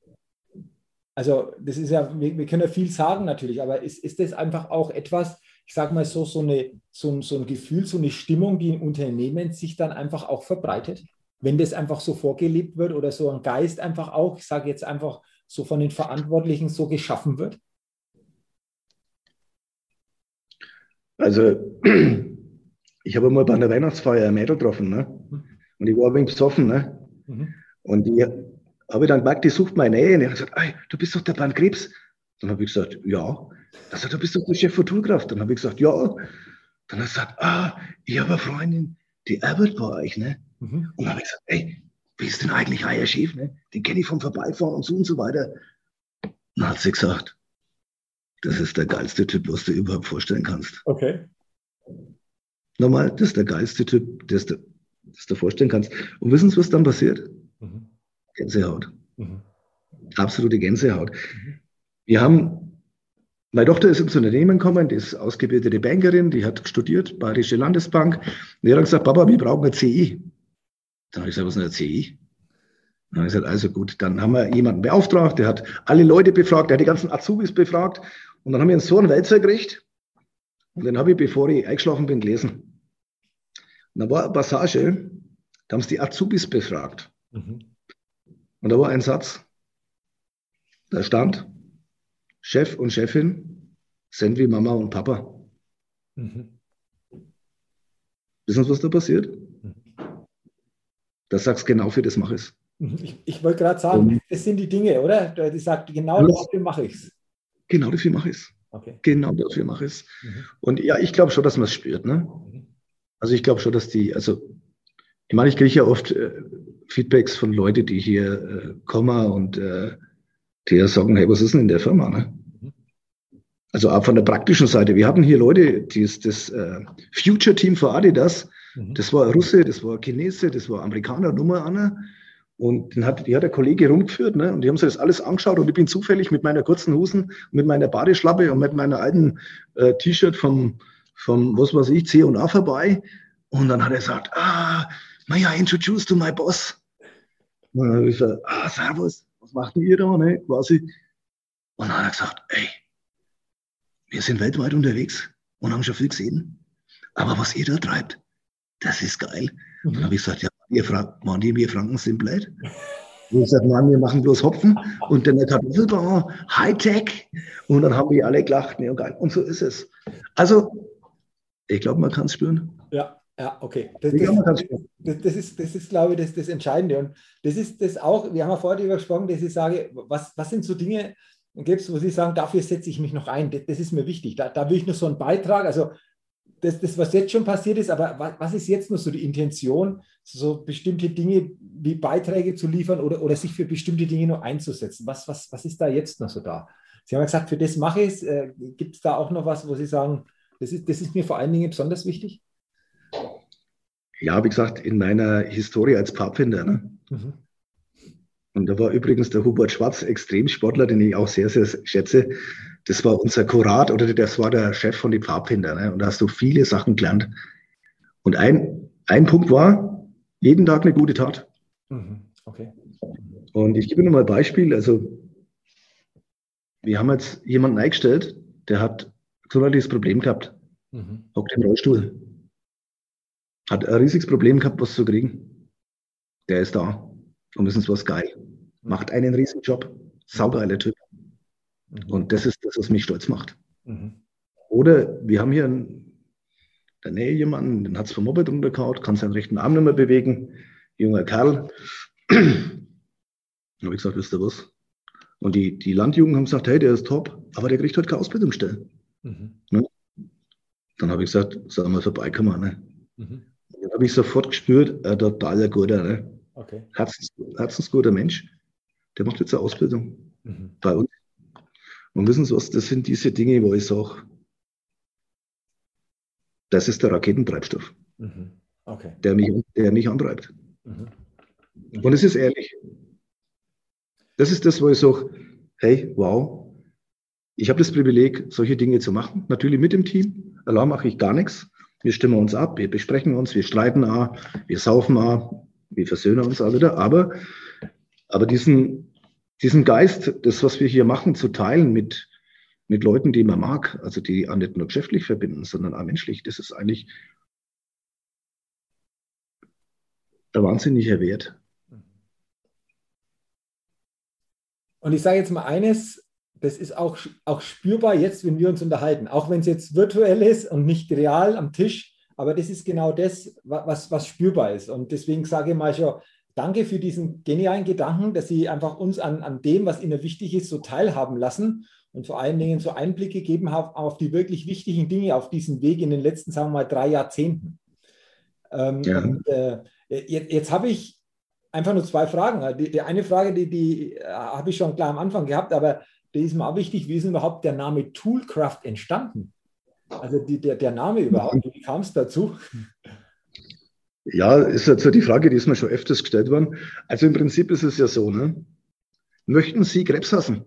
Speaker 1: Also, das ist ja, wir, wir können ja viel sagen natürlich, aber ist, ist das einfach auch etwas, ich sage mal so, so, eine, so, so ein Gefühl, so eine Stimmung, die im Unternehmen sich dann einfach auch verbreitet? Wenn das einfach so vorgelebt wird oder so ein Geist einfach auch, ich sage jetzt einfach so von den Verantwortlichen so geschaffen wird?
Speaker 2: Also, ich habe mal bei einer Weihnachtsfeier ein Mädel getroffen, ne? Mhm. Und ich war ein wenig besoffen, ne? Mhm. Und die habe ich dann gemerkt, die sucht meine Nähe. Und ich habe gesagt, ey, du bist doch der Bernd Krebs. Dann habe ich gesagt, ja. Dann sagt, du bist doch der Chef Fotograf. Dann habe ich gesagt, ja. Dann hat er gesagt, ah, ich habe eine Freundin, die arbeitet bei euch, ne? Mhm. Und dann habe ich gesagt, ey, wie ist denn eigentlich euer Chef, ne? Den kenne ich vom Vorbeifahren und so und so weiter. Dann hat sie gesagt, das ist der geilste Typ, was du überhaupt vorstellen kannst.
Speaker 1: Okay.
Speaker 2: Nochmal, das ist der geilste Typ, das du, das du vorstellen kannst. Und wissen Sie, was dann passiert? Mhm. Gänsehaut. Mhm. Absolute Gänsehaut. Mhm. Wir haben, meine Tochter ist ins Unternehmen gekommen, die ist ausgebildete Bankerin, die hat studiert, Bayerische Landesbank. Und die hat gesagt, Papa, wir brauchen ein CI. Dann habe ich gesagt, was ist ein CI? Dann habe ich gesagt, also gut, dann haben wir jemanden beauftragt, der hat alle Leute befragt, der hat die ganzen Azubis befragt und dann haben wir so einen Wälzer gekriegt. Und den habe ich, bevor ich eingeschlafen bin, gelesen. Und da war eine Passage, da haben sie die Azubis befragt. Mhm. Und da war ein Satz, da stand, Chef und Chefin sind wie Mama und Papa. Mhm. Wissen Sie, was da passiert? Mhm. Das sagst genau für das mache ich
Speaker 1: mhm. Ich, ich wollte gerade sagen, und, das sind die Dinge, oder? Die sagt, genau dafür mache ich es.
Speaker 2: Genau dafür mache ich es. Okay. Genau dafür mache ich es. Mhm. Und ja, ich glaube schon, dass man es spürt. Ne? Also ich glaube schon, dass die, also ich meine, ich kriege ja oft äh, Feedbacks von Leuten, die hier äh, kommen und äh, die ja sagen, hey, was ist denn in der Firma? Ne? Mhm. Also auch von der praktischen Seite. Wir hatten hier Leute, die ist das äh, Future Team für Adidas, mhm. das war Russe, das war Chinese, das war Amerikaner, Nummer einer. Und den hat, die hat der Kollege rumgeführt, ne? Und die haben sich das alles angeschaut und ich bin zufällig mit meiner kurzen Hosen, mit meiner Badeschlappe und mit meiner alten äh, T-Shirt vom, vom, was weiß ich, C und A vorbei. Und dann hat er gesagt, ah, I introduce to my boss? Und dann habe ich gesagt, ah, servus, was macht ihr da, ne? Quasi. Und dann hat er gesagt, ey, wir sind weltweit unterwegs und haben schon viel gesehen. Aber was ihr da treibt, das ist geil. Mhm. Und dann habe ich gesagt, ja, Ihr fragt, man, die wir Franken sind blöd. Und ich sage, Mann, wir machen bloß Hopfen und dann eine Kartoffelbauer, Hightech. Und dann haben wir alle gelacht. Ne, und, und so ist es. Also, ich glaube, man kann es spüren.
Speaker 1: Ja, ja, okay. Das, das, das, ist, das ist, glaube ich, das, das Entscheidende. Und das ist das auch, wir haben ja vorher darüber gesprochen, dass ich sage, was, was sind so Dinge, wo Sie sagen, dafür setze ich mich noch ein. Das, das ist mir wichtig. Da, da will ich noch so einen Beitrag. Also das, das, was jetzt schon passiert ist, aber was, was ist jetzt noch so die Intention, so bestimmte Dinge wie Beiträge zu liefern oder, oder sich für bestimmte Dinge noch einzusetzen? Was, was, was ist da jetzt noch so da? Sie haben ja gesagt, für das mache ich es. Äh, Gibt es da auch noch was, wo Sie sagen, das ist, das ist mir vor allen Dingen besonders wichtig?
Speaker 2: Ja, wie gesagt, in meiner Historie als Pfadfinder. Ne? Mhm. Und da war übrigens der Hubert Schwarz, Extremsportler, den ich auch sehr, sehr schätze. Das war unser Kurat oder das war der Chef von den Pfadfinder. Ne? Und da hast du viele Sachen gelernt. Und ein, ein Punkt war, jeden Tag eine gute Tat. Mhm. Okay. Und ich gebe nur mal ein Beispiel. Also, wir haben jetzt jemanden eingestellt, der hat gesundheitliches Problem gehabt. Mhm. Hockt im Rollstuhl. Hat ein riesiges Problem gehabt, was zu kriegen. Der ist da. Und wissen Sie was geil? Macht einen riesen Job. Saugeiler Typ. Mhm. Und das ist das, was mich stolz macht. Mhm. Oder wir haben hier in der Nähe jemanden, den hat es vom Moped runtergehauen, kann seinen rechten Arm nicht mehr bewegen. Junger Kerl. Dann habe ich gesagt, wisst ihr was? Und die, die Landjugend haben gesagt, hey, der ist top, aber der kriegt halt keine Ausbildungsstelle. Mhm. Ne? Dann habe ich gesagt, sollen wir vorbeikommen. Ne? Mhm. Dann habe ich sofort gespürt, ein totaler guter, ne? okay. Herzens, herzensguter Mensch, der macht jetzt eine Ausbildung mhm. bei uns. Und wissen Sie was, das sind diese Dinge, wo ich sage, das ist der Raketentreibstoff, mhm. okay. der, mich, der mich antreibt. Mhm. Und es ist ehrlich. Das ist das, wo ich sage, hey, wow, ich habe das Privileg, solche Dinge zu machen. Natürlich mit dem Team. Allein mache ich gar nichts. Wir stimmen uns ab, wir besprechen uns, wir streiten auch, wir saufen auch, wir versöhnen uns auch wieder. Aber, aber diesen, diesen Geist, das, was wir hier machen, zu teilen mit, mit Leuten, die man mag, also die auch nicht nur geschäftlich verbinden, sondern auch menschlich, das ist eigentlich der wahnsinnige Wert.
Speaker 1: Und ich sage jetzt mal eines, das ist auch, auch spürbar jetzt, wenn wir uns unterhalten, auch wenn es jetzt virtuell ist und nicht real am Tisch, aber das ist genau das, was, was spürbar ist. Und deswegen sage ich mal schon, danke für diesen genialen Gedanken, dass Sie einfach uns an, an dem, was Ihnen wichtig ist, so teilhaben lassen und vor allen Dingen so Einblicke gegeben haben auf die wirklich wichtigen Dinge auf diesem Weg in den letzten, sagen wir mal, drei Jahrzehnten. Ähm, ja. und, äh, jetzt, jetzt habe ich einfach nur zwei Fragen. Die, die eine Frage, die, die äh, habe ich schon klar am Anfang gehabt, aber die ist mir auch wichtig. Wie ist überhaupt der Name Toolcraft entstanden? Also die, der, der Name überhaupt, wie kam es dazu?
Speaker 2: Ja, ist jetzt die Frage, die ist mir schon öfters gestellt worden. Also im Prinzip ist es ja so, ne? Möchten Sie Krebs hassen?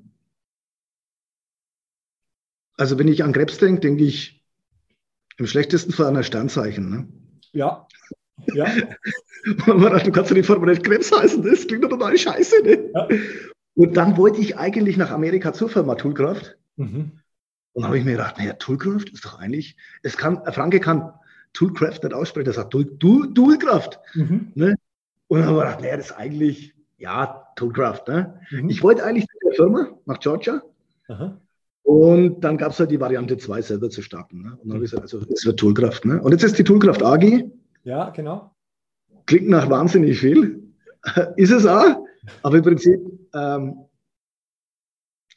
Speaker 2: Also wenn ich an Krebs denke, denke ich im schlechtesten Fall an ein Sternzeichen. Ne?
Speaker 1: Ja. ja.
Speaker 2: du kannst ja nicht formuliert Krebs heißen, das klingt doch total scheiße. Ne? Ja. Und dann wollte ich eigentlich nach Amerika zur Firma Toolcraft. Mhm. Und dann habe ich mir gedacht, naja, Toolcraft ist doch eigentlich, es kann, Franke kann Toolcraft nicht aussprechen, der sagt Tool, Tool, Toolcraft. Mhm. Ne? Und dann habe ich gedacht, naja, das ist eigentlich, ja, Toolcraft. Ne? Mhm. Ich wollte eigentlich zu der Firma nach Georgia. Aha. Und dann gab es halt die Variante 2 selber zu starten. Ne? Und dann habe ich gesagt, also es wird Toolcraft. Ne? Und jetzt ist die Toolcraft AG.
Speaker 1: Ja, genau.
Speaker 2: Klingt nach wahnsinnig viel. ist es auch. Aber im Prinzip ähm,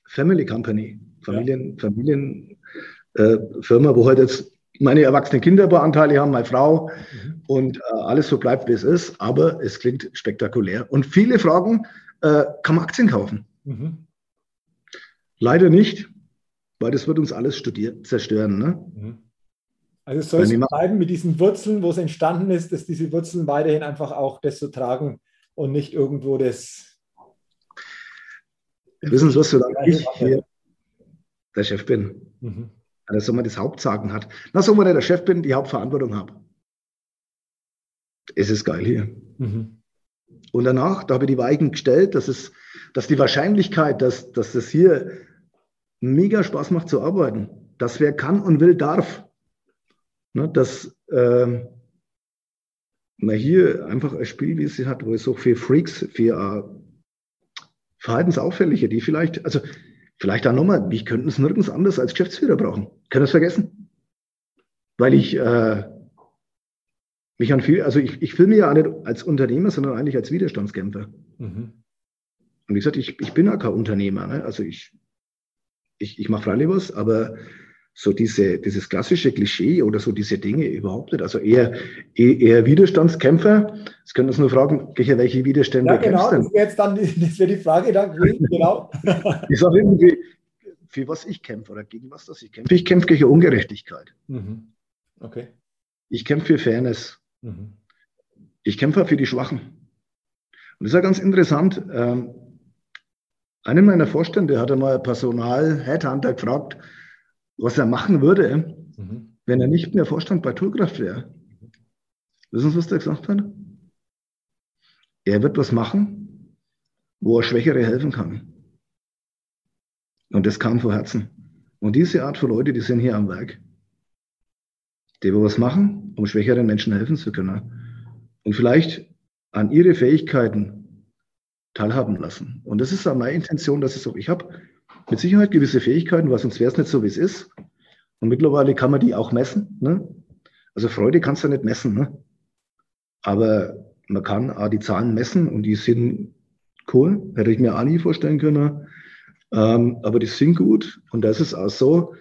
Speaker 2: Family Company, Familien, ja. Familienfirma, äh, wo halt jetzt meine erwachsenen Kinder ein paar Anteile haben, meine Frau mhm. und äh, alles so bleibt, wie es ist. Aber es klingt spektakulär. Und viele fragen, äh, kann man Aktien kaufen? Mhm. Leider nicht, weil das wird uns alles studiert, zerstören. Ne? Mhm.
Speaker 1: Also es soll es bleiben mit diesen Wurzeln, wo es entstanden ist, dass diese Wurzeln weiterhin einfach auch das so tragen und nicht irgendwo das.
Speaker 2: Wissen Sie was, solange ich hier der Chef bin, mhm. also man das Hauptsagen hat, na, solange der Chef bin, die Hauptverantwortung habe. Es ist geil hier. Mhm. Und danach, da habe ich die Weichen gestellt, dass, es, dass die Wahrscheinlichkeit, dass, dass das hier mega Spaß macht zu arbeiten, dass wer kann und will, darf, ne, dass äh, man hier einfach ein Spiel, wie sie hat, wo es so für Freaks, für äh, Verhaltensauffällige, die vielleicht, also vielleicht auch nochmal, ich könnte es nirgends anders als Geschäftsführer brauchen. Können es vergessen. Weil ich äh, mich an viel, also ich, ich filme ja nicht als Unternehmer, sondern eigentlich als Widerstandskämpfer. Mhm. Und wie gesagt, ich, ich bin ja kein Unternehmer. Ne? Also ich, ich, ich mache freilich was, aber so diese, dieses klassische Klischee oder so diese Dinge überhaupt nicht. Also eher, eher Widerstandskämpfer. Jetzt können wir uns nur fragen, welche Widerstände
Speaker 1: ja, genau, das wäre jetzt dann das wäre die Frage dann genau.
Speaker 2: ich sage irgendwie, für was ich kämpfe oder gegen was das ich kämpfe. Ich kämpfe gegen Ungerechtigkeit. Mhm. Okay. Ich kämpfe für Fairness. Mhm. Ich kämpfe für die Schwachen. Und das ist ja ganz interessant. Ähm, einer meiner Vorstände hat einmal Personal-Headhunter gefragt, was er machen würde, mhm. wenn er nicht mehr Vorstand bei Toolkraft wäre. Wissen Sie, was der gesagt hat? Er wird was machen, wo er Schwächere helfen kann. Und das kam von Herzen. Und diese Art von Leute, die sind hier am Werk. Die will was machen, um schwächeren Menschen helfen zu können. Und vielleicht an ihre Fähigkeiten teilhaben lassen. Und das ist auch meine Intention, dass ich so, ich habe mit Sicherheit gewisse Fähigkeiten, weil sonst wäre es nicht so, wie es ist. Und mittlerweile kann man die auch messen. Ne? Also Freude kannst du nicht messen. Ne? Aber man kann auch die Zahlen messen und die sind cool. Hätte ich mir auch nie vorstellen können. Ähm, aber die sind gut. Und das ist auch so,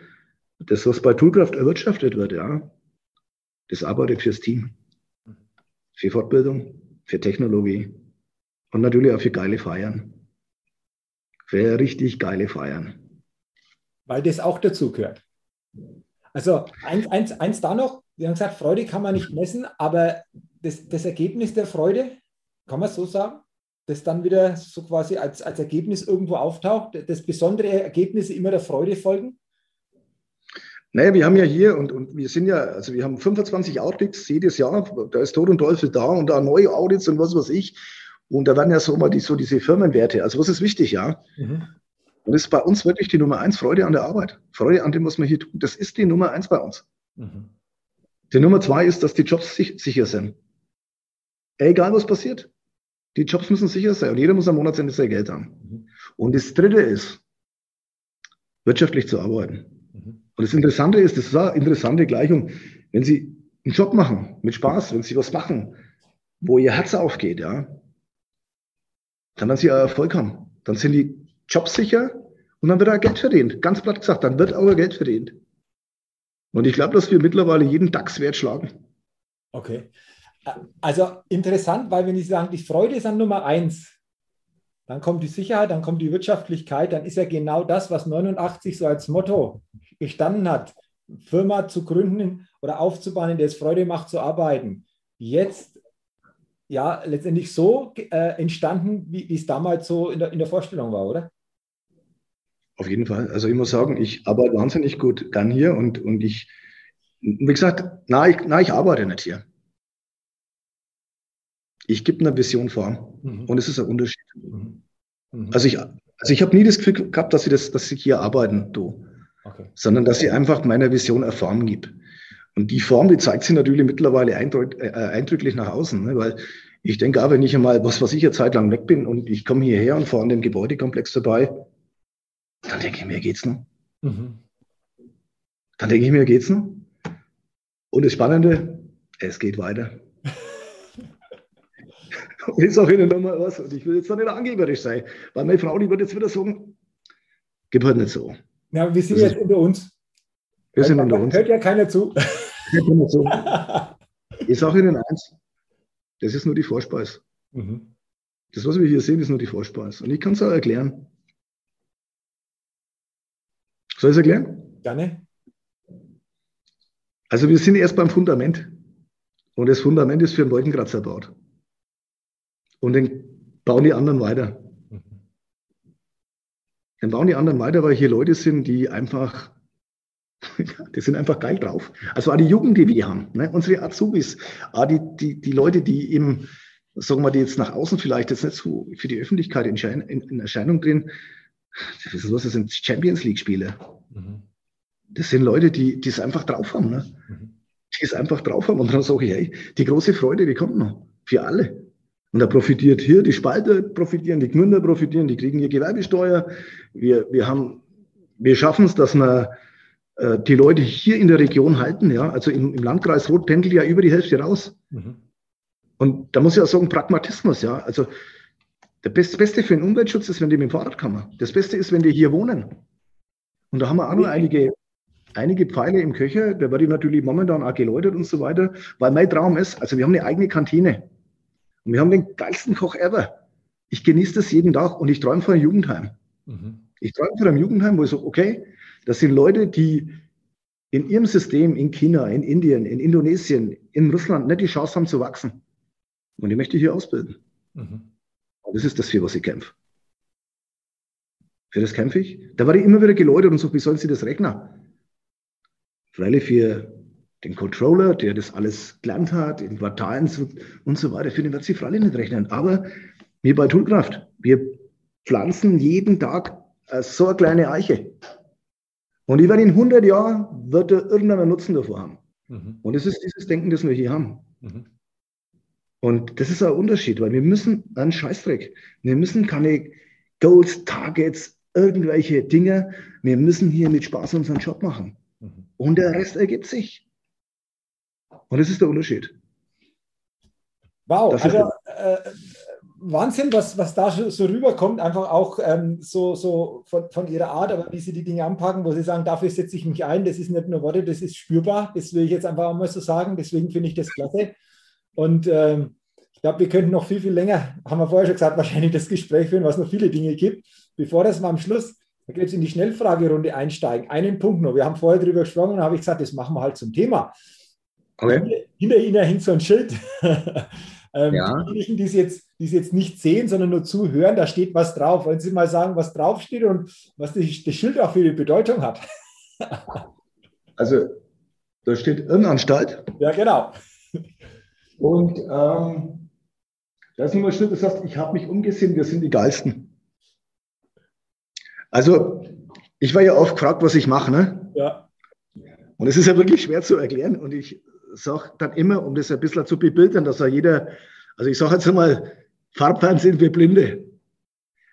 Speaker 2: das, was bei Toolcraft erwirtschaftet wird, ja, das arbeitet fürs Team. Für Fortbildung, für Technologie und natürlich auch für geile Feiern. Für richtig geile Feiern.
Speaker 1: Weil das auch dazu gehört. Also eins, eins, eins da noch, wir haben gesagt, Freude kann man nicht messen, aber das, das Ergebnis der Freude, kann man so sagen, das dann wieder so quasi als, als Ergebnis irgendwo auftaucht, das besondere Ergebnisse immer der Freude folgen?
Speaker 2: Naja, wir haben ja hier und, und wir sind ja, also wir haben 25 Audits jedes Jahr, da ist Tod und Teufel da und da neue Audits und was weiß ich. Und da werden ja so mal die, so diese Firmenwerte. Also was ist wichtig, ja? Mhm. Und das ist bei uns wirklich die Nummer eins, Freude an der Arbeit. Freude an dem, was wir hier tun. Das ist die Nummer eins bei uns. Mhm. Die Nummer zwei ist, dass die Jobs sich, sicher sind. Egal was passiert. Die Jobs müssen sicher sein und jeder muss am Monatsende sein Geld haben. Mhm. Und das dritte ist, wirtschaftlich zu arbeiten. Mhm. Und das Interessante ist, das ist eine interessante Gleichung, wenn Sie einen Job machen, mit Spaß, wenn Sie was machen, wo Ihr Herz aufgeht, ja, dann werden Sie Erfolg haben. Dann sind die Jobs sicher und dann wird auch Geld verdient. Ganz platt gesagt, dann wird auch Geld verdient. Und ich glaube, dass wir mittlerweile jeden DAX-Wert schlagen.
Speaker 1: Okay. Also interessant, weil wenn Sie sagen, die Freude ist an Nummer eins, dann kommt die Sicherheit, dann kommt die Wirtschaftlichkeit, dann ist ja genau das, was 89 so als Motto gestanden hat, Firma zu gründen oder aufzubauen, in der es Freude macht zu arbeiten. Jetzt ja letztendlich so äh, entstanden, wie es damals so in der, in der Vorstellung war, oder?
Speaker 2: Auf jeden Fall. Also ich muss sagen, ich arbeite wahnsinnig gut gern hier und, und ich, wie gesagt, na ich, na, ich arbeite nicht hier. Ich gebe eine Vision vor mhm. und es ist ein Unterschied. Mhm. Mhm. Also ich, also ich habe nie das Gefühl gehabt, dass ich, das, dass ich hier arbeiten tue, okay. sondern dass ich einfach meiner Vision eine Form gebe. Und die Form, die zeigt sich natürlich mittlerweile eindrück, äh, eindrücklich nach außen, ne? weil ich denke auch, wenn ich einmal, was was ich eine Zeit lang weg bin und ich komme hierher und fahre an dem Gebäudekomplex vorbei, dann denke ich mir, geht's noch? Mhm. Dann denke ich mir, geht's noch? Und das Spannende, es geht weiter. Und jetzt sage ich Ihnen nochmal was, und ich will jetzt da nicht angeberisch sein, weil meine Frau, die wird jetzt wieder sagen, gib halt nicht so.
Speaker 1: Ja, wir sind das jetzt unter uns.
Speaker 2: Wir sind unter uns.
Speaker 1: Hört ja keiner zu.
Speaker 2: Ich sage Ihnen eins, das ist nur die Vorspeise. Mhm. Das, was wir hier sehen, ist nur die Vorspeise. Und ich kann es auch erklären. Soll ich es erklären?
Speaker 1: Gerne.
Speaker 2: Also wir sind erst beim Fundament. Und das Fundament ist für einen Wolkenkratzer erbaut. Und dann bauen die anderen weiter. Dann bauen die anderen weiter, weil hier Leute sind, die einfach, die sind einfach geil drauf. Also auch die Jugend, die wir haben, ne? unsere Azubis, auch die, die, die Leute, die eben, sagen wir, die jetzt nach außen vielleicht jetzt nicht so für die Öffentlichkeit in, in, in Erscheinung drehen, das ist was, das sind Champions League-Spiele. Mhm. Das sind Leute, die, die es einfach drauf haben. Ne? Mhm. Die es einfach drauf haben. Und dann sage ich, hey, die große Freude, die kommt noch. Für alle. Und da profitiert hier, die Spalter profitieren, die Gmünder profitieren, die kriegen hier Gewerbesteuer. Wir, wir haben, wir schaffen es, dass wir äh, die Leute hier in der Region halten. Ja, also im, im Landkreis Rot pendelt ja über die Hälfte raus. Mhm. Und da muss ich auch sagen, Pragmatismus, ja. Also der Best, Beste für den Umweltschutz ist, wenn die mit dem Fahrrad kommen. Das Beste ist, wenn die hier wohnen. Und da haben wir auch noch einige, einige Pfeile im Köcher. Da werde ich natürlich momentan auch geläutert und so weiter, weil mein Traum ist, also wir haben eine eigene Kantine. Und wir haben den geilsten Koch ever. Ich genieße das jeden Tag und ich träume von einem Jugendheim. Mhm. Ich träume von einem Jugendheim, wo ich sage, okay, das sind Leute, die in ihrem System in China, in Indien, in Indonesien, in Russland nicht die Chance haben zu wachsen. Und die möchte ich hier ausbilden. Mhm. Und das ist das, für was ich kämpfe. Für das kämpfe ich. Da war ich immer wieder geläutert und so, wie sollen Sie das rechnen? Freilich für den Controller, der das alles gelernt hat, in Quartalen und so weiter, für den wird sie freilich nicht rechnen. Aber wir bei Toolkraft, wir pflanzen jeden Tag so eine kleine Eiche. Und ich werde in 100 Jahren, wird er irgendeinen Nutzen davor haben. Mhm. Und es ist dieses Denken, das wir hier haben. Mhm. Und das ist ein Unterschied, weil wir müssen einen Scheißdreck. Wir müssen keine Goals, Targets, irgendwelche Dinge. Wir müssen hier mit Spaß unseren Job machen. Mhm. Und der Rest ergibt sich. Und das ist der Unterschied.
Speaker 1: Wow, das also äh, Wahnsinn, was, was da so rüberkommt, einfach auch ähm, so, so von, von, ihrer Art, aber wie sie die Dinge anpacken, wo sie sagen, dafür setze ich mich ein, das ist nicht nur Worte, das ist spürbar, das will ich jetzt einfach mal so sagen, deswegen finde ich das klasse. Und ähm, ich glaube, wir könnten noch viel, viel länger, haben wir vorher schon gesagt, wahrscheinlich das Gespräch führen, was noch viele Dinge gibt. Bevor das mal am Schluss, da geht es in die Schnellfragerunde einsteigen. Einen Punkt noch, wir haben vorher darüber gesprochen und habe ich gesagt, das machen wir halt zum Thema. Okay. Hinter Ihnen hängt so ein Schild. ähm, ja. Diejenigen, die es, jetzt, die es jetzt nicht sehen, sondern nur zuhören, da steht was drauf. Wollen Sie mal sagen, was draufsteht und was das Schild auch für die Bedeutung hat?
Speaker 2: also, da steht Irrenanstalt.
Speaker 1: Ja, genau.
Speaker 2: Und ähm, da ist immer schön, das heißt, ich habe mich umgesehen, wir sind die Geilsten. Also, ich war ja oft gefragt, was ich mache, ne? Ja. Und es ist ja wirklich schwer zu erklären. Und ich sage dann immer, um das ein bisschen zu bebildern, dass ja jeder, also ich sage jetzt einmal, Farbfern sind wir Blinde.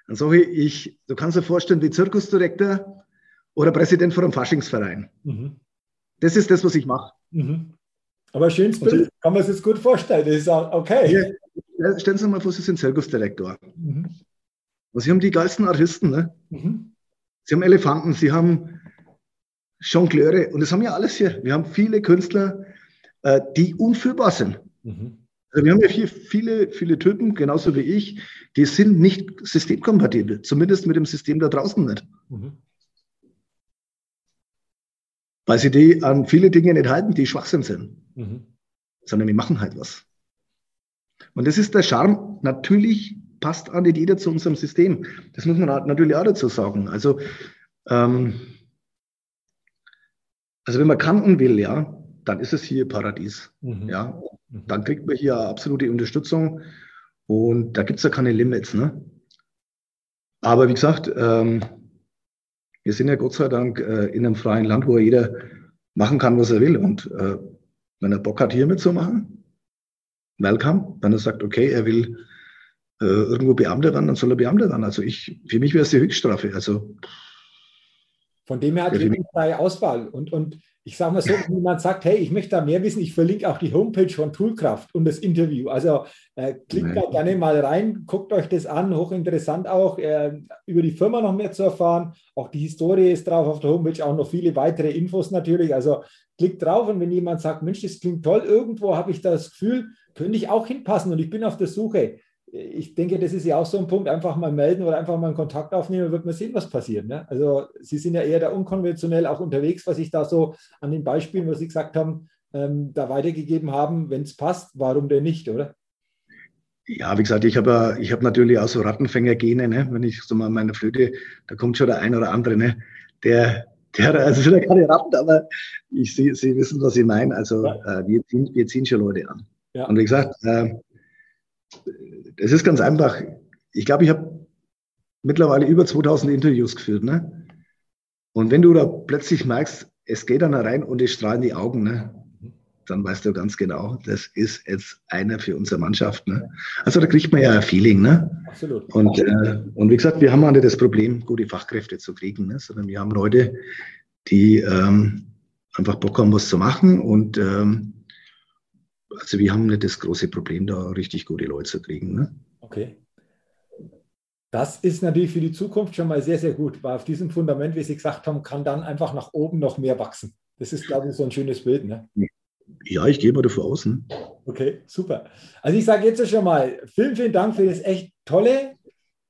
Speaker 2: Dann sage ich, ich, du kannst dir vorstellen, wie Zirkusdirektor oder Präsident von einem Faschingsverein. Mhm. Das ist das, was ich mache. Mhm.
Speaker 1: Aber schönes Bild, kann man sich jetzt gut vorstellen. Das ist auch okay.
Speaker 2: Ja, stellen Sie mal vor, Sie sind Zirkusdirektor. Mhm. Und Sie haben die geilsten Artisten. Ne? Mhm. Sie haben Elefanten, Sie haben Jongleure und das haben wir alles hier. Wir haben viele Künstler, äh, die unführbar sind. Mhm. Also wir haben ja hier viele, viele Typen, genauso wie ich, die sind nicht systemkompatibel, zumindest mit dem System da draußen nicht. Mhm. Weil sie die an viele Dinge nicht halten, die Schwachsinn sind. Mhm. Sondern wir machen halt was. Und das ist der Charme. Natürlich passt auch nicht jeder zu unserem System. Das muss man natürlich auch dazu sagen. Also, ähm, also wenn man kann und will, ja, dann ist es hier Paradies. Mhm. Ja, mhm. dann kriegt man hier absolute Unterstützung und da gibt es ja keine Limits. Ne? Aber wie gesagt, ähm, wir sind ja Gott sei Dank äh, in einem freien Land, wo jeder machen kann, was er will. Und äh, wenn er Bock hat, hier mitzumachen, welcome. Wenn er sagt, okay, er will äh, irgendwo Beamter werden, dann soll er Beamter werden. Also ich, für mich wäre es die Höchststrafe. Also
Speaker 1: von dem her hat jeder freie Auswahl. Und, und ich sage mal so, wenn jemand sagt, hey, ich möchte da mehr wissen, ich verlinke auch die Homepage von Toolkraft und das Interview. Also äh, klickt da gerne mal rein, guckt euch das an, hochinteressant auch, äh, über die Firma noch mehr zu erfahren. Auch die Historie ist drauf auf der Homepage, auch noch viele weitere Infos natürlich. Also klickt drauf und wenn jemand sagt, Mensch, das klingt toll, irgendwo habe ich das Gefühl, könnte ich auch hinpassen und ich bin auf der Suche ich denke, das ist ja auch so ein Punkt, einfach mal melden oder einfach mal einen Kontakt aufnehmen, wird man sehen, was passiert. Ne? Also Sie sind ja eher da unkonventionell auch unterwegs, was ich da so an den Beispielen, was Sie gesagt haben, ähm, da weitergegeben haben, wenn es passt, warum denn nicht, oder?
Speaker 2: Ja, wie gesagt, ich habe ich hab natürlich auch so Rattenfänger-Gene, ne? wenn ich so mal meine Flöte, da kommt schon der ein oder andere, ne? der, der, also sind ja keine Ratten, aber ich, Sie, Sie wissen, was ich meine. Also ja. äh, wir, ziehen, wir ziehen schon Leute an. Ja. Und wie gesagt, äh, es ist ganz einfach. Ich glaube, ich habe mittlerweile über 2000 Interviews geführt. Ne? Und wenn du da plötzlich merkst, es geht dann rein und es strahlen die Augen, ne? dann weißt du ganz genau, das ist jetzt einer für unsere Mannschaft. Ne? Also da kriegt man ja ein Feeling. Ne? Absolut. Und, äh, und wie gesagt, wir haben auch nicht das Problem, gute Fachkräfte zu kriegen, ne? sondern wir haben Leute, die ähm, einfach Bock haben, was zu machen und ähm, also wir haben nicht das große Problem, da richtig gute Leute zu kriegen. Ne?
Speaker 1: Okay. Das ist natürlich für die Zukunft schon mal sehr, sehr gut, weil auf diesem Fundament, wie Sie gesagt haben, kann dann einfach nach oben noch mehr wachsen. Das ist, glaube ich, so ein schönes Bild. Ne?
Speaker 2: Ja, ich gehe mal davon aus. Ne?
Speaker 1: Okay, super. Also ich sage jetzt schon mal, vielen, vielen Dank für das echt tolle,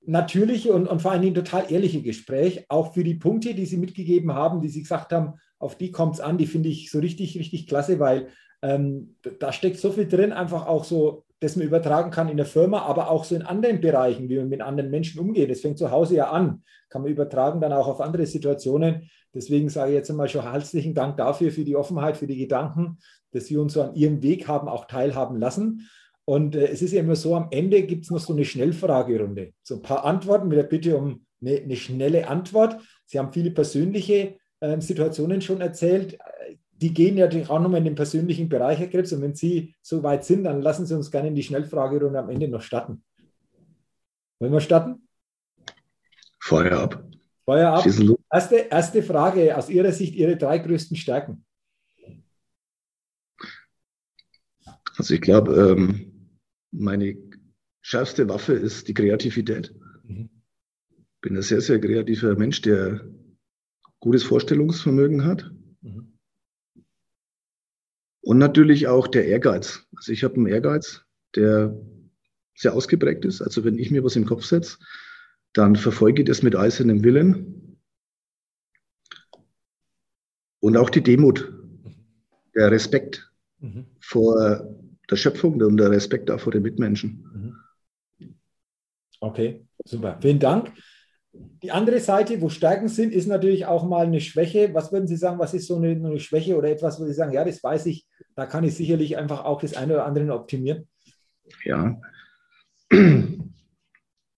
Speaker 1: natürliche und, und vor allen Dingen total ehrliche Gespräch. Auch für die Punkte, die Sie mitgegeben haben, die Sie gesagt haben, auf die kommt es an, die finde ich so richtig, richtig klasse, weil ähm, da steckt so viel drin, einfach auch so, dass man übertragen kann in der Firma, aber auch so in anderen Bereichen, wie man mit anderen Menschen umgeht. Das fängt zu Hause ja an, kann man übertragen dann auch auf andere Situationen. Deswegen sage ich jetzt einmal schon herzlichen Dank dafür, für die Offenheit, für die Gedanken, dass Sie uns so an Ihrem Weg haben auch teilhaben lassen. Und äh, es ist ja immer so, am Ende gibt es noch so eine Schnellfragerunde. So ein paar Antworten mit der Bitte um eine, eine schnelle Antwort. Sie haben viele persönliche äh, Situationen schon erzählt die gehen ja auch nochmal in den persönlichen Bereich, Herr Krebs. Und wenn Sie so weit sind, dann lassen Sie uns gerne in die Schnellfragerunde am Ende noch starten. Wollen wir starten?
Speaker 2: Feuer ab.
Speaker 1: Feuer ab. Erste, erste Frage aus Ihrer Sicht, Ihre drei größten Stärken.
Speaker 2: Also ich glaube, ähm, meine schärfste Waffe ist die Kreativität. Mhm. Bin ein sehr, sehr kreativer Mensch, der gutes Vorstellungsvermögen hat. Und natürlich auch der Ehrgeiz. Also ich habe einen Ehrgeiz, der sehr ausgeprägt ist. Also wenn ich mir was im Kopf setze, dann verfolge ich das mit eisernem Willen. Und auch die Demut, der Respekt mhm. vor der Schöpfung und der Respekt auch vor den Mitmenschen. Mhm.
Speaker 1: Okay, super. Vielen Dank. Die andere Seite, wo Stärken sind, ist natürlich auch mal eine Schwäche. Was würden Sie sagen, was ist so eine, eine, Schwäche oder etwas, wo Sie sagen, ja, das weiß ich, da kann ich sicherlich einfach auch das eine oder andere optimieren?
Speaker 2: Ja.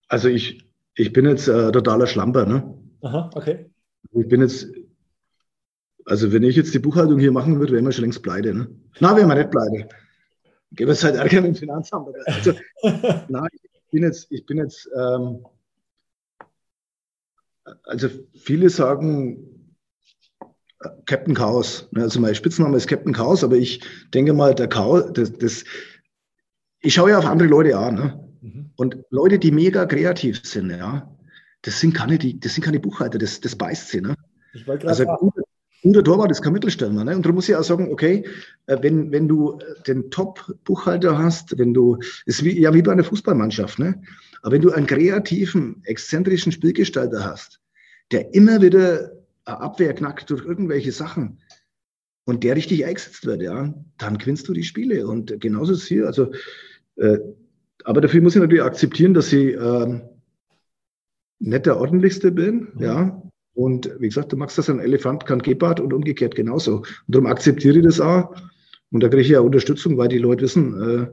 Speaker 2: Also ich, ich bin jetzt äh, totaler Schlamper, ne?
Speaker 1: Aha, okay.
Speaker 2: Ich bin jetzt, also wenn ich jetzt die Buchhaltung hier machen würde, wären wir schon längst pleite, ne? Na, wären wir nicht pleite. Gäbe es halt Ärger mit dem Finanzamt. Also, nein, bin jetzt, ich bin jetzt, ähm, also viele sagen Captain Chaos. Ne? Also mein Spitzname ist Captain Chaos, aber ich denke mal, der Chaos, das, das ich schaue ja auf andere Leute an. Ne? Mhm. Und Leute, die mega kreativ sind, ja, das sind keine, die, das sind keine Buchhalter, das, das beißt sie. Ne? also guter, guter Torwart ist kein Mittelstürmer. Ne? Und darum muss ich auch sagen, okay, äh, wenn, wenn du den Top-Buchhalter hast, wenn du, ist wie, ja wie bei einer Fußballmannschaft, ne? Aber wenn du einen kreativen, exzentrischen Spielgestalter hast, der immer wieder Abwehr knackt durch irgendwelche Sachen und der richtig eingesetzt wird, ja, dann gewinnst du die Spiele. Und genauso ist es hier. Also, äh, aber dafür muss ich natürlich akzeptieren, dass ich äh, nicht der ordentlichste bin, mhm. ja. Und wie gesagt, du magst das ein Elefant kann Gepard und umgekehrt genauso. Und darum akzeptiere ich das auch. Und da kriege ich ja Unterstützung, weil die Leute wissen, äh,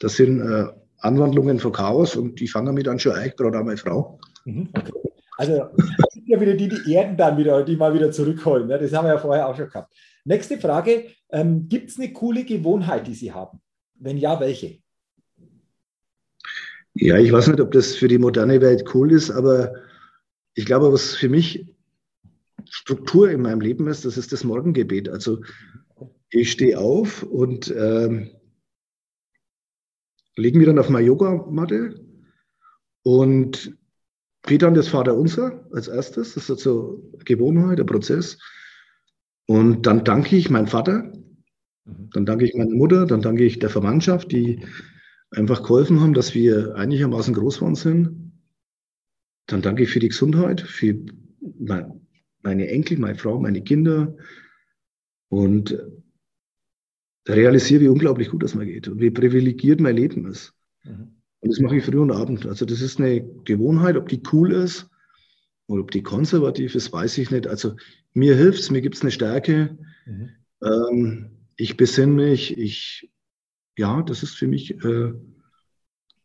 Speaker 2: das sind äh, Anwandlungen von Chaos und die fangen mich dann schon ein, gerade auch meine Frau.
Speaker 1: Mhm. Also ja wieder die, die Erden dann wieder, die mal wieder zurückholen. Ne? Das haben wir ja vorher auch schon gehabt. Nächste Frage: ähm, Gibt es eine coole Gewohnheit, die Sie haben? Wenn ja, welche?
Speaker 2: Ja, ich weiß nicht, ob das für die moderne Welt cool ist, aber ich glaube, was für mich Struktur in meinem Leben ist, das ist das Morgengebet. Also ich stehe auf und ähm, lege mich dann auf meine Yogamatte und bete dann das Vaterunser als erstes. Das ist so eine Gewohnheit, ein Prozess. Und dann danke ich meinem Vater, mhm. dann danke ich meiner Mutter, dann danke ich der Verwandtschaft, die einfach geholfen haben, dass wir einigermaßen groß geworden sind. Dann danke ich für die Gesundheit, für mein, meine Enkel, meine Frau, meine Kinder und realisiere, wie unglaublich gut das mir geht und wie privilegiert mein Leben ist. Mhm. Und das mache ich früh und abend. Also das ist eine Gewohnheit, ob die cool ist oder ob die konservativ ist, weiß ich nicht. Also mir hilft es, mir gibt es eine Stärke. Mhm. Ähm, ich besinne mich, ich, ja, das ist für mich, äh,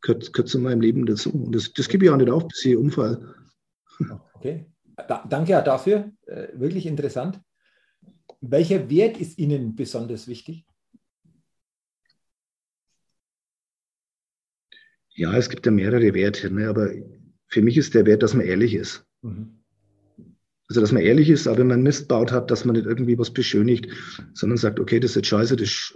Speaker 2: gehört, gehört zu meinem Leben dazu. Und das, das gebe ich auch nicht auf, bis ich umfall.
Speaker 1: Okay. Da, danke auch dafür. Äh, wirklich interessant. Welcher Wert ist Ihnen besonders wichtig?
Speaker 2: Ja, es gibt ja mehrere Werte, ne? aber für mich ist der Wert, dass man ehrlich ist. Mhm. Also, dass man ehrlich ist, aber wenn man Mist baut hat, dass man nicht irgendwie was beschönigt, sondern sagt, okay, das ist jetzt scheiße, das,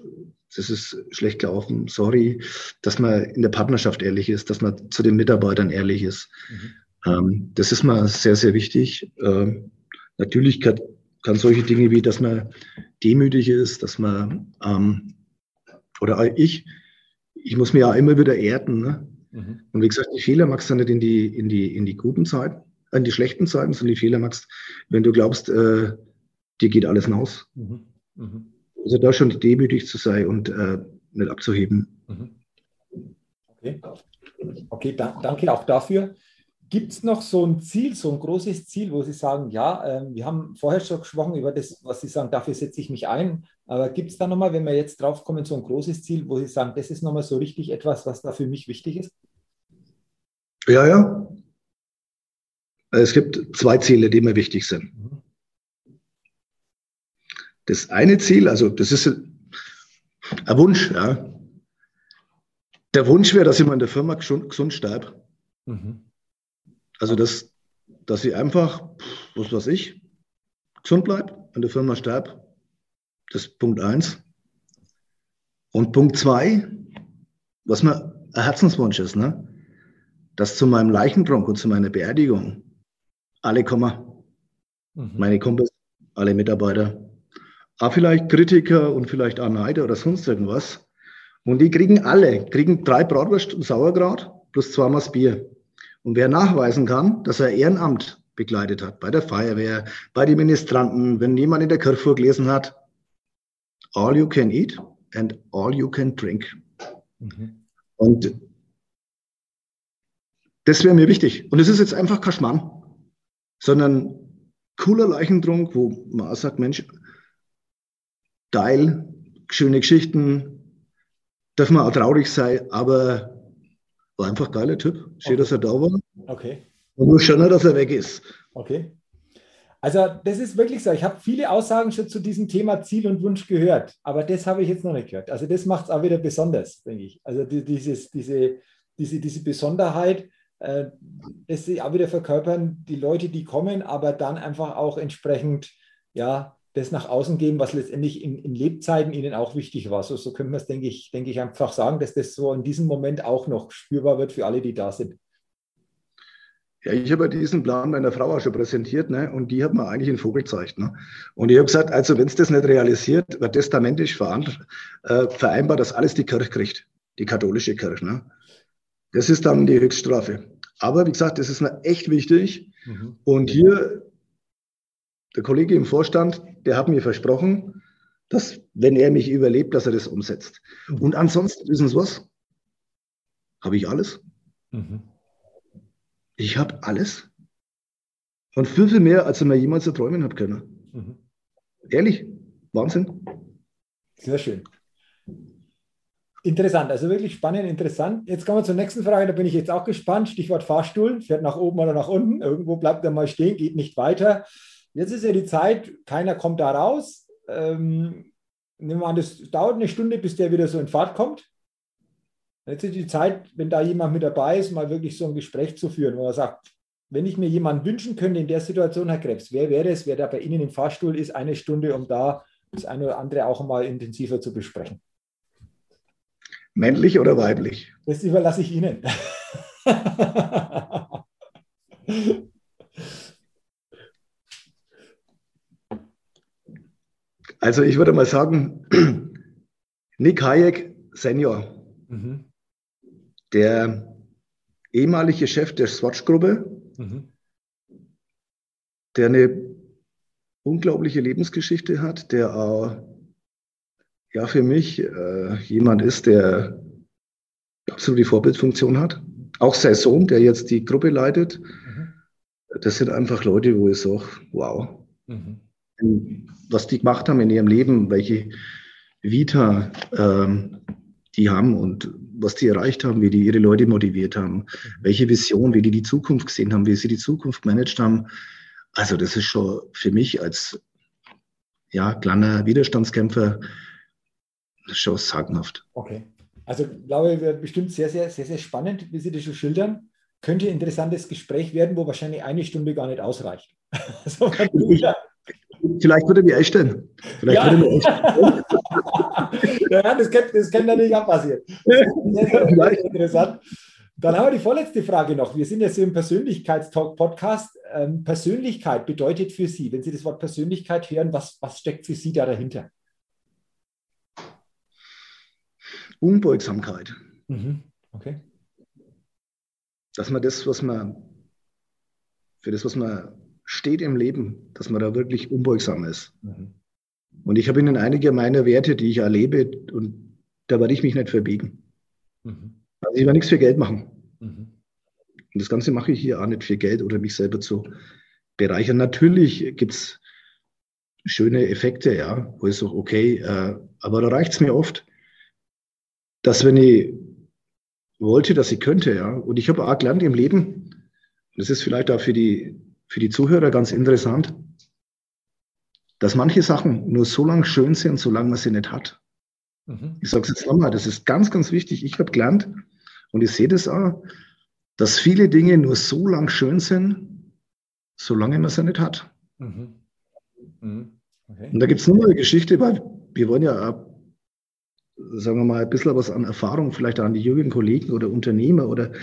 Speaker 2: das ist schlecht gelaufen, sorry, dass man in der Partnerschaft ehrlich ist, dass man zu den Mitarbeitern ehrlich ist. Mhm. Ähm, das ist mal sehr, sehr wichtig. Ähm, natürlich kann, kann, solche Dinge wie, dass man demütig ist, dass man, ähm, oder ich, ich muss mir ja immer wieder erden. Ne? Mhm. Und wie gesagt, die Fehler machst du nicht in die, in die, in die guten Zeiten, in die schlechten Zeiten, sondern die Fehler machst, wenn du glaubst, äh, dir geht alles hinaus. Mhm. Mhm. Also da schon demütig zu sein und äh, nicht abzuheben. Mhm.
Speaker 1: Okay, okay da, danke auch dafür. Gibt es noch so ein Ziel, so ein großes Ziel, wo Sie sagen, ja, äh, wir haben vorher schon gesprochen über das, was Sie sagen, dafür setze ich mich ein. Aber gibt es da nochmal, wenn wir jetzt drauf kommen, so ein großes Ziel, wo Sie sagen, das ist nochmal so richtig etwas, was da für mich wichtig ist?
Speaker 2: Ja, ja. Es gibt zwei Ziele, die mir wichtig sind. Mhm. Das eine Ziel, also das ist ein Wunsch, ja. Der Wunsch wäre, dass ich mal in der Firma gesund, gesund sterbe. Mhm. Also, dass, dass ich einfach, was weiß ich, gesund bleibe, in der Firma sterbe. Das ist Punkt eins. Und Punkt zwei, was mir ein Herzenswunsch ist, ne? dass zu meinem Leichentrunk und zu meiner Beerdigung alle kommen. Mhm. Meine Kumpels, alle Mitarbeiter, auch vielleicht Kritiker und vielleicht auch Neider oder sonst irgendwas. Und die kriegen alle, kriegen drei Bratwurst und Sauerkraut plus zweimal Bier. Und wer nachweisen kann, dass er Ehrenamt begleitet hat, bei der Feuerwehr, bei den Ministranten, wenn jemand in der Kirche vorgelesen hat, all you can eat and all you can drink. Mhm. Und das wäre mir wichtig. Und es ist jetzt einfach kein Schmarrn, sondern cooler Leichentrunk, wo man auch sagt, Mensch, geil, schöne Geschichten, darf man auch traurig sein, aber war einfach ein geiler Typ. Schön, okay. dass er da war.
Speaker 1: Okay.
Speaker 2: Und nur schöner, dass er weg ist.
Speaker 1: Okay. Also das ist wirklich so. Ich habe viele Aussagen schon zu diesem Thema Ziel und Wunsch gehört, aber das habe ich jetzt noch nicht gehört. Also das macht es auch wieder besonders, denke ich. Also die, dieses, diese, diese, diese Besonderheit, äh, das sie auch wieder verkörpern, die Leute, die kommen, aber dann einfach auch entsprechend, ja, das nach außen geben, was letztendlich in, in Lebzeiten ihnen auch wichtig war. So, so können wir es, denke ich, denke ich, einfach sagen, dass das so in diesem Moment auch noch spürbar wird für alle, die da sind.
Speaker 2: Ja, ich habe diesen Plan meiner Frau auch schon präsentiert, ne? und die hat mir eigentlich einen Vogel gezeigt. Ne? Und ich habe gesagt, also wenn es das nicht realisiert, wird testamentisch äh, vereinbart, dass alles die Kirche kriegt, die katholische Kirche. Ne? Das ist dann die Höchststrafe. Aber wie gesagt, das ist mir echt wichtig. Mhm. Und hier, der Kollege im Vorstand, der hat mir versprochen, dass, wenn er mich überlebt, dass er das umsetzt. Mhm. Und ansonsten, wissen Sie was? Habe ich alles? Mhm. Ich habe alles. Und viel, viel mehr, als ich mir jemals erträumen habe können. Mhm. Ehrlich, Wahnsinn.
Speaker 1: Sehr schön. Interessant, also wirklich spannend, interessant. Jetzt kommen wir zur nächsten Frage, da bin ich jetzt auch gespannt. Stichwort Fahrstuhl, fährt nach oben oder nach unten, irgendwo bleibt er mal stehen, geht nicht weiter. Jetzt ist ja die Zeit, keiner kommt da raus. Ähm, nehmen wir an, das dauert eine Stunde, bis der wieder so in Fahrt kommt. Jetzt ist die Zeit, wenn da jemand mit dabei ist, mal wirklich so ein Gespräch zu führen, wo er sagt, wenn ich mir jemanden wünschen könnte in der Situation, Herr Krebs, wer wäre es, wer da bei Ihnen im Fahrstuhl ist, eine Stunde, um da das eine oder andere auch mal intensiver zu besprechen?
Speaker 2: Männlich oder weiblich?
Speaker 1: Das überlasse ich Ihnen.
Speaker 2: Also ich würde mal sagen, Nick Hayek Senior. Mhm der ehemalige Chef der Swatch-Gruppe, mhm. der eine unglaubliche Lebensgeschichte hat, der auch ja für mich äh, jemand ist, der absolut die Vorbildfunktion hat. Auch sein Sohn, der jetzt die Gruppe leitet. Mhm. Das sind einfach Leute, wo ich sage, wow. Mhm. Was die gemacht haben in ihrem Leben, welche Vita ähm, die haben und was die erreicht haben, wie die ihre Leute motiviert haben, mhm. welche Vision, wie die die Zukunft gesehen haben, wie sie die Zukunft managt haben. Also das ist schon für mich als ja, kleiner Widerstandskämpfer schon sagenhaft.
Speaker 1: Okay. Also glaube ich, wird bestimmt sehr, sehr, sehr, sehr spannend, wie Sie das schon schildern. Könnte ein interessantes Gespräch werden, wo wahrscheinlich eine Stunde gar nicht ausreicht. so,
Speaker 2: Vielleicht würde mich einstellen. Vielleicht ja. würde mich einstellen.
Speaker 1: ja, das kann, das kann natürlich auch passieren. Sehr, sehr interessant. Dann haben wir die vorletzte Frage noch. Wir sind jetzt im Persönlichkeitstalk-Podcast. Ähm, Persönlichkeit bedeutet für Sie, wenn Sie das Wort Persönlichkeit hören, was, was steckt für Sie da dahinter?
Speaker 2: Unbeugsamkeit.
Speaker 1: Mhm. Okay.
Speaker 2: Dass man das, was man, für das, was man steht im Leben, dass man da wirklich unbeugsam ist. Mhm. Und ich habe Ihnen einige meiner Werte, die ich erlebe, und da werde ich mich nicht verbiegen. Mhm. Also ich werde nichts für Geld machen. Mhm. Und das Ganze mache ich hier auch nicht für Geld oder mich selber zu bereichern. Natürlich gibt es schöne Effekte, ja, wo ich sage, okay, äh, aber da reicht es mir oft, dass wenn ich wollte, dass ich könnte, ja, und ich habe auch gelernt im Leben, das ist vielleicht auch für die für die Zuhörer ganz interessant, dass manche Sachen nur so lange schön sind, solange man sie nicht hat. Mhm. Ich sage es jetzt nochmal, das ist ganz, ganz wichtig. Ich habe gelernt und ich sehe das auch, dass viele Dinge nur so lang schön sind, solange man sie nicht hat. Mhm. Mhm. Okay. Und da gibt es nur eine Geschichte, weil wir wollen ja, auch, sagen wir mal, ein bisschen was an Erfahrung vielleicht an die jüngeren Kollegen oder Unternehmer oder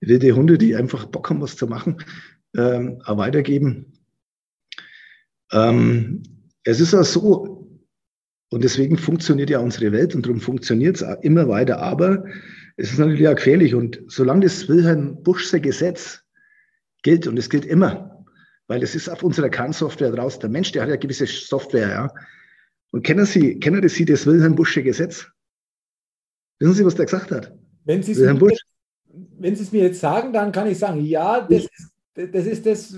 Speaker 2: wilde Hunde, die einfach Bock haben, was zu machen, ähm, weitergeben. Ähm, es ist auch so, und deswegen funktioniert ja unsere Welt und darum funktioniert es immer weiter, aber es ist natürlich auch gefährlich. Und solange das Wilhelm Buschse Gesetz gilt, und es gilt immer, weil es ist auf unserer Kernsoftware draus, der Mensch, der hat ja gewisse Software, ja. Und kennen Sie, kennen Sie das Wilhelm Buschse Gesetz? Wissen Sie, was der gesagt hat?
Speaker 1: Sie, wenn Sie es mir jetzt sagen, dann kann ich sagen, ja, das ist das ist das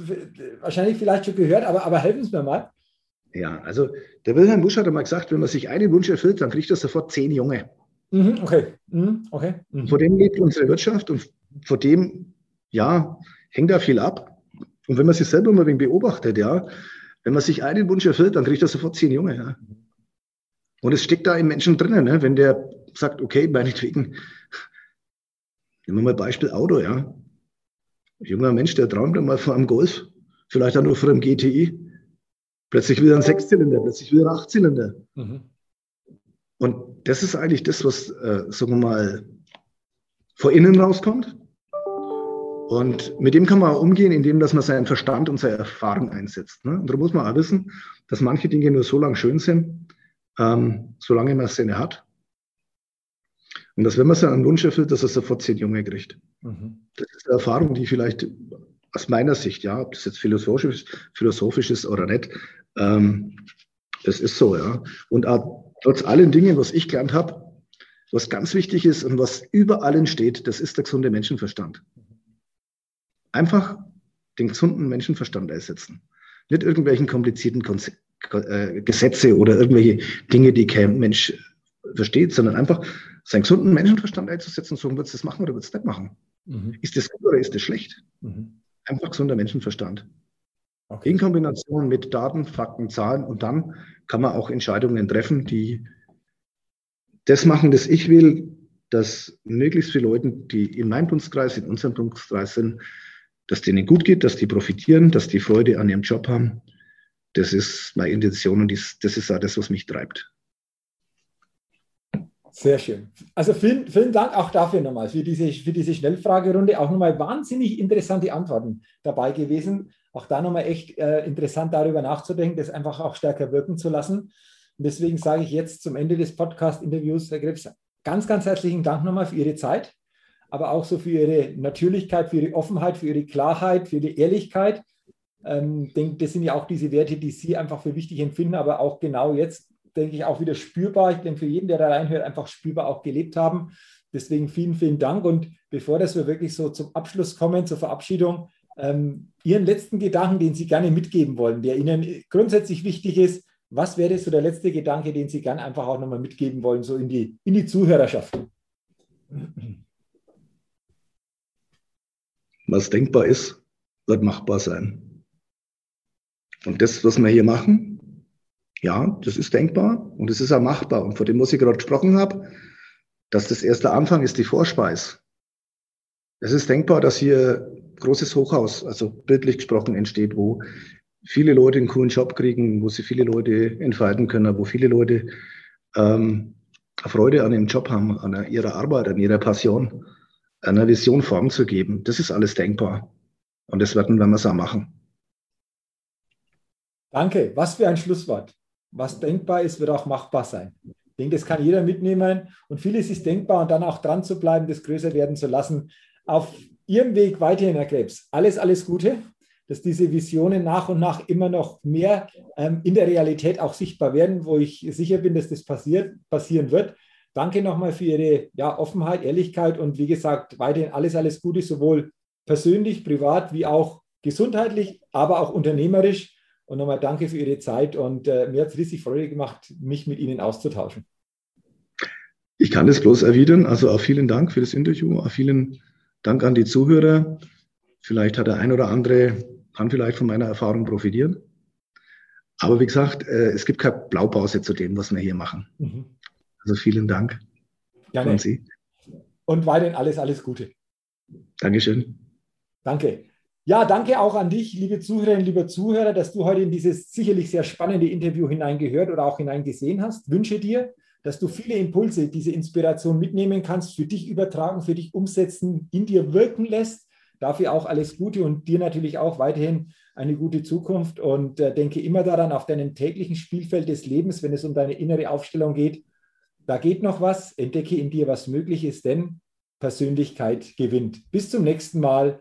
Speaker 1: wahrscheinlich vielleicht schon gehört, aber, aber helfen Sie mir mal.
Speaker 2: Ja, also der Wilhelm Busch hat einmal gesagt, wenn man sich einen Wunsch erfüllt, dann kriegt er sofort zehn Junge.
Speaker 1: Mhm, okay. Mhm, okay.
Speaker 2: Mhm. Vor dem lebt unsere Wirtschaft und vor dem, ja, hängt da viel ab. Und wenn man sich selber mal ein wenig beobachtet, ja, wenn man sich einen Wunsch erfüllt, dann kriegt er sofort zehn Junge. Ja. Und es steckt da im Menschen drinnen, ne? wenn der sagt, okay, meinetwegen, nehmen wir mal Beispiel Auto, ja. Junger Mensch, der träumt einmal von einem Golf, vielleicht auch nur von einem GTI. Plötzlich wieder ein Sechszylinder, plötzlich wieder ein Achtzylinder. Mhm. Und das ist eigentlich das, was, äh, sagen wir mal, vor innen rauskommt. Und mit dem kann man auch umgehen, indem dass man seinen Verstand und seine Erfahrung einsetzt. Ne? Und da muss man auch wissen, dass manche Dinge nur so lange schön sind, ähm, solange man sie hat. Und dass, wenn man seinen Wunsch erfüllt, dass er sofort zehn Junge kriegt. Mhm. Das ist eine Erfahrung, die vielleicht aus meiner Sicht, ja, ob das jetzt philosophisch, philosophisch ist oder nicht, ähm, das ist so, ja. Und auch trotz allen Dingen, was ich gelernt habe, was ganz wichtig ist und was über allen steht, das ist der gesunde Menschenverstand. Einfach den gesunden Menschenverstand einsetzen. Nicht irgendwelchen komplizierten Konze äh, Gesetze oder irgendwelche Dinge, die kein Mensch versteht, sondern einfach seinen gesunden Menschenverstand einzusetzen und sagen, wird es das machen oder wird es nicht machen? Mhm. Ist das gut oder ist das schlecht? Mhm. Einfach gesunder Menschenverstand. Okay. In Kombination mit Daten, Fakten, Zahlen und dann kann man auch Entscheidungen treffen, die das machen, das ich will, dass möglichst viele Leute, die in meinem Dunstkreis, in unserem Dunstkreis sind, dass denen gut geht, dass die profitieren, dass die Freude an ihrem Job haben. Das ist meine Intention und das ist auch das, was mich treibt.
Speaker 1: Sehr schön. Also vielen, vielen Dank auch dafür nochmal, für diese, für diese Schnellfragerunde. Auch nochmal wahnsinnig interessante Antworten dabei gewesen. Auch da nochmal echt äh, interessant darüber nachzudenken, das einfach auch stärker wirken zu lassen. Und deswegen sage ich jetzt zum Ende des Podcast-Interviews, Herr Krebs, ganz, ganz herzlichen Dank nochmal für Ihre Zeit, aber auch so für Ihre Natürlichkeit, für Ihre Offenheit, für Ihre Klarheit, für die Ehrlichkeit. Ähm, denke, das sind ja auch diese Werte, die Sie einfach für wichtig empfinden, aber auch genau jetzt denke ich, auch wieder spürbar. Ich denke, für jeden, der da reinhört, einfach spürbar auch gelebt haben. Deswegen vielen, vielen Dank. Und bevor das wir wirklich so zum Abschluss kommen, zur Verabschiedung, ähm, Ihren letzten Gedanken, den Sie gerne mitgeben wollen, der Ihnen grundsätzlich wichtig ist, was wäre so der letzte Gedanke, den Sie gerne einfach auch nochmal mitgeben wollen, so in die, in die Zuhörerschaft?
Speaker 2: Was denkbar ist, wird machbar sein. Und das, was wir hier machen, ja, das ist denkbar und es ist auch machbar. Und vor dem, was ich gerade gesprochen habe, dass das erste Anfang ist die Vorspeis. Es ist denkbar, dass hier großes Hochhaus, also bildlich gesprochen, entsteht, wo viele Leute einen coolen Job kriegen, wo sie viele Leute entfalten können, wo viele Leute ähm, Freude an ihrem Job haben, an ihrer Arbeit, an ihrer Passion, einer Vision Form zu geben. Das ist alles denkbar. Und das werden wir es auch machen.
Speaker 1: Danke. Was für ein Schlusswort was denkbar ist, wird auch machbar sein. Ich denke, das kann jeder mitnehmen und vieles ist denkbar und dann auch dran zu bleiben, das größer werden zu lassen. Auf Ihrem Weg weiterhin, Herr Krebs, alles, alles Gute, dass diese Visionen nach und nach immer noch mehr ähm, in der Realität auch sichtbar werden, wo ich sicher bin, dass das passiert, passieren wird. Danke nochmal für Ihre ja, Offenheit, Ehrlichkeit und wie gesagt, weiterhin alles, alles Gute, sowohl persönlich, privat wie auch gesundheitlich, aber auch unternehmerisch. Und nochmal danke für Ihre Zeit und äh, mir hat es riesig Freude gemacht, mich mit Ihnen auszutauschen.
Speaker 2: Ich kann das bloß erwidern. Also auch vielen Dank für das Interview. Auch vielen Dank an die Zuhörer. Vielleicht hat der ein oder andere, kann vielleicht von meiner Erfahrung profitieren. Aber wie gesagt, äh, es gibt keine Blaupause zu dem, was wir hier machen. Mhm. Also vielen Dank
Speaker 1: Gerne. an Sie. Und weiterhin alles, alles Gute.
Speaker 2: Dankeschön.
Speaker 1: Danke. Ja, danke auch an dich, liebe Zuhörerinnen, lieber Zuhörer, dass du heute in dieses sicherlich sehr spannende Interview hineingehört oder auch hineingesehen hast. Wünsche dir, dass du viele Impulse, diese Inspiration mitnehmen kannst, für dich übertragen, für dich umsetzen, in dir wirken lässt. Dafür auch alles Gute und dir natürlich auch weiterhin eine gute Zukunft und äh, denke immer daran, auf deinem täglichen Spielfeld des Lebens, wenn es um deine innere Aufstellung geht, da geht noch was, entdecke in dir, was möglich ist, denn Persönlichkeit gewinnt. Bis zum nächsten Mal,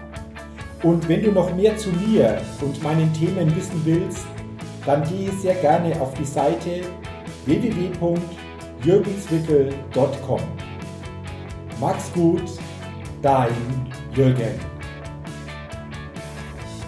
Speaker 1: und wenn du noch mehr zu mir und meinen Themen wissen willst, dann gehe sehr gerne auf die Seite www.jürgenswickel.com. Mach's gut, dein Jürgen.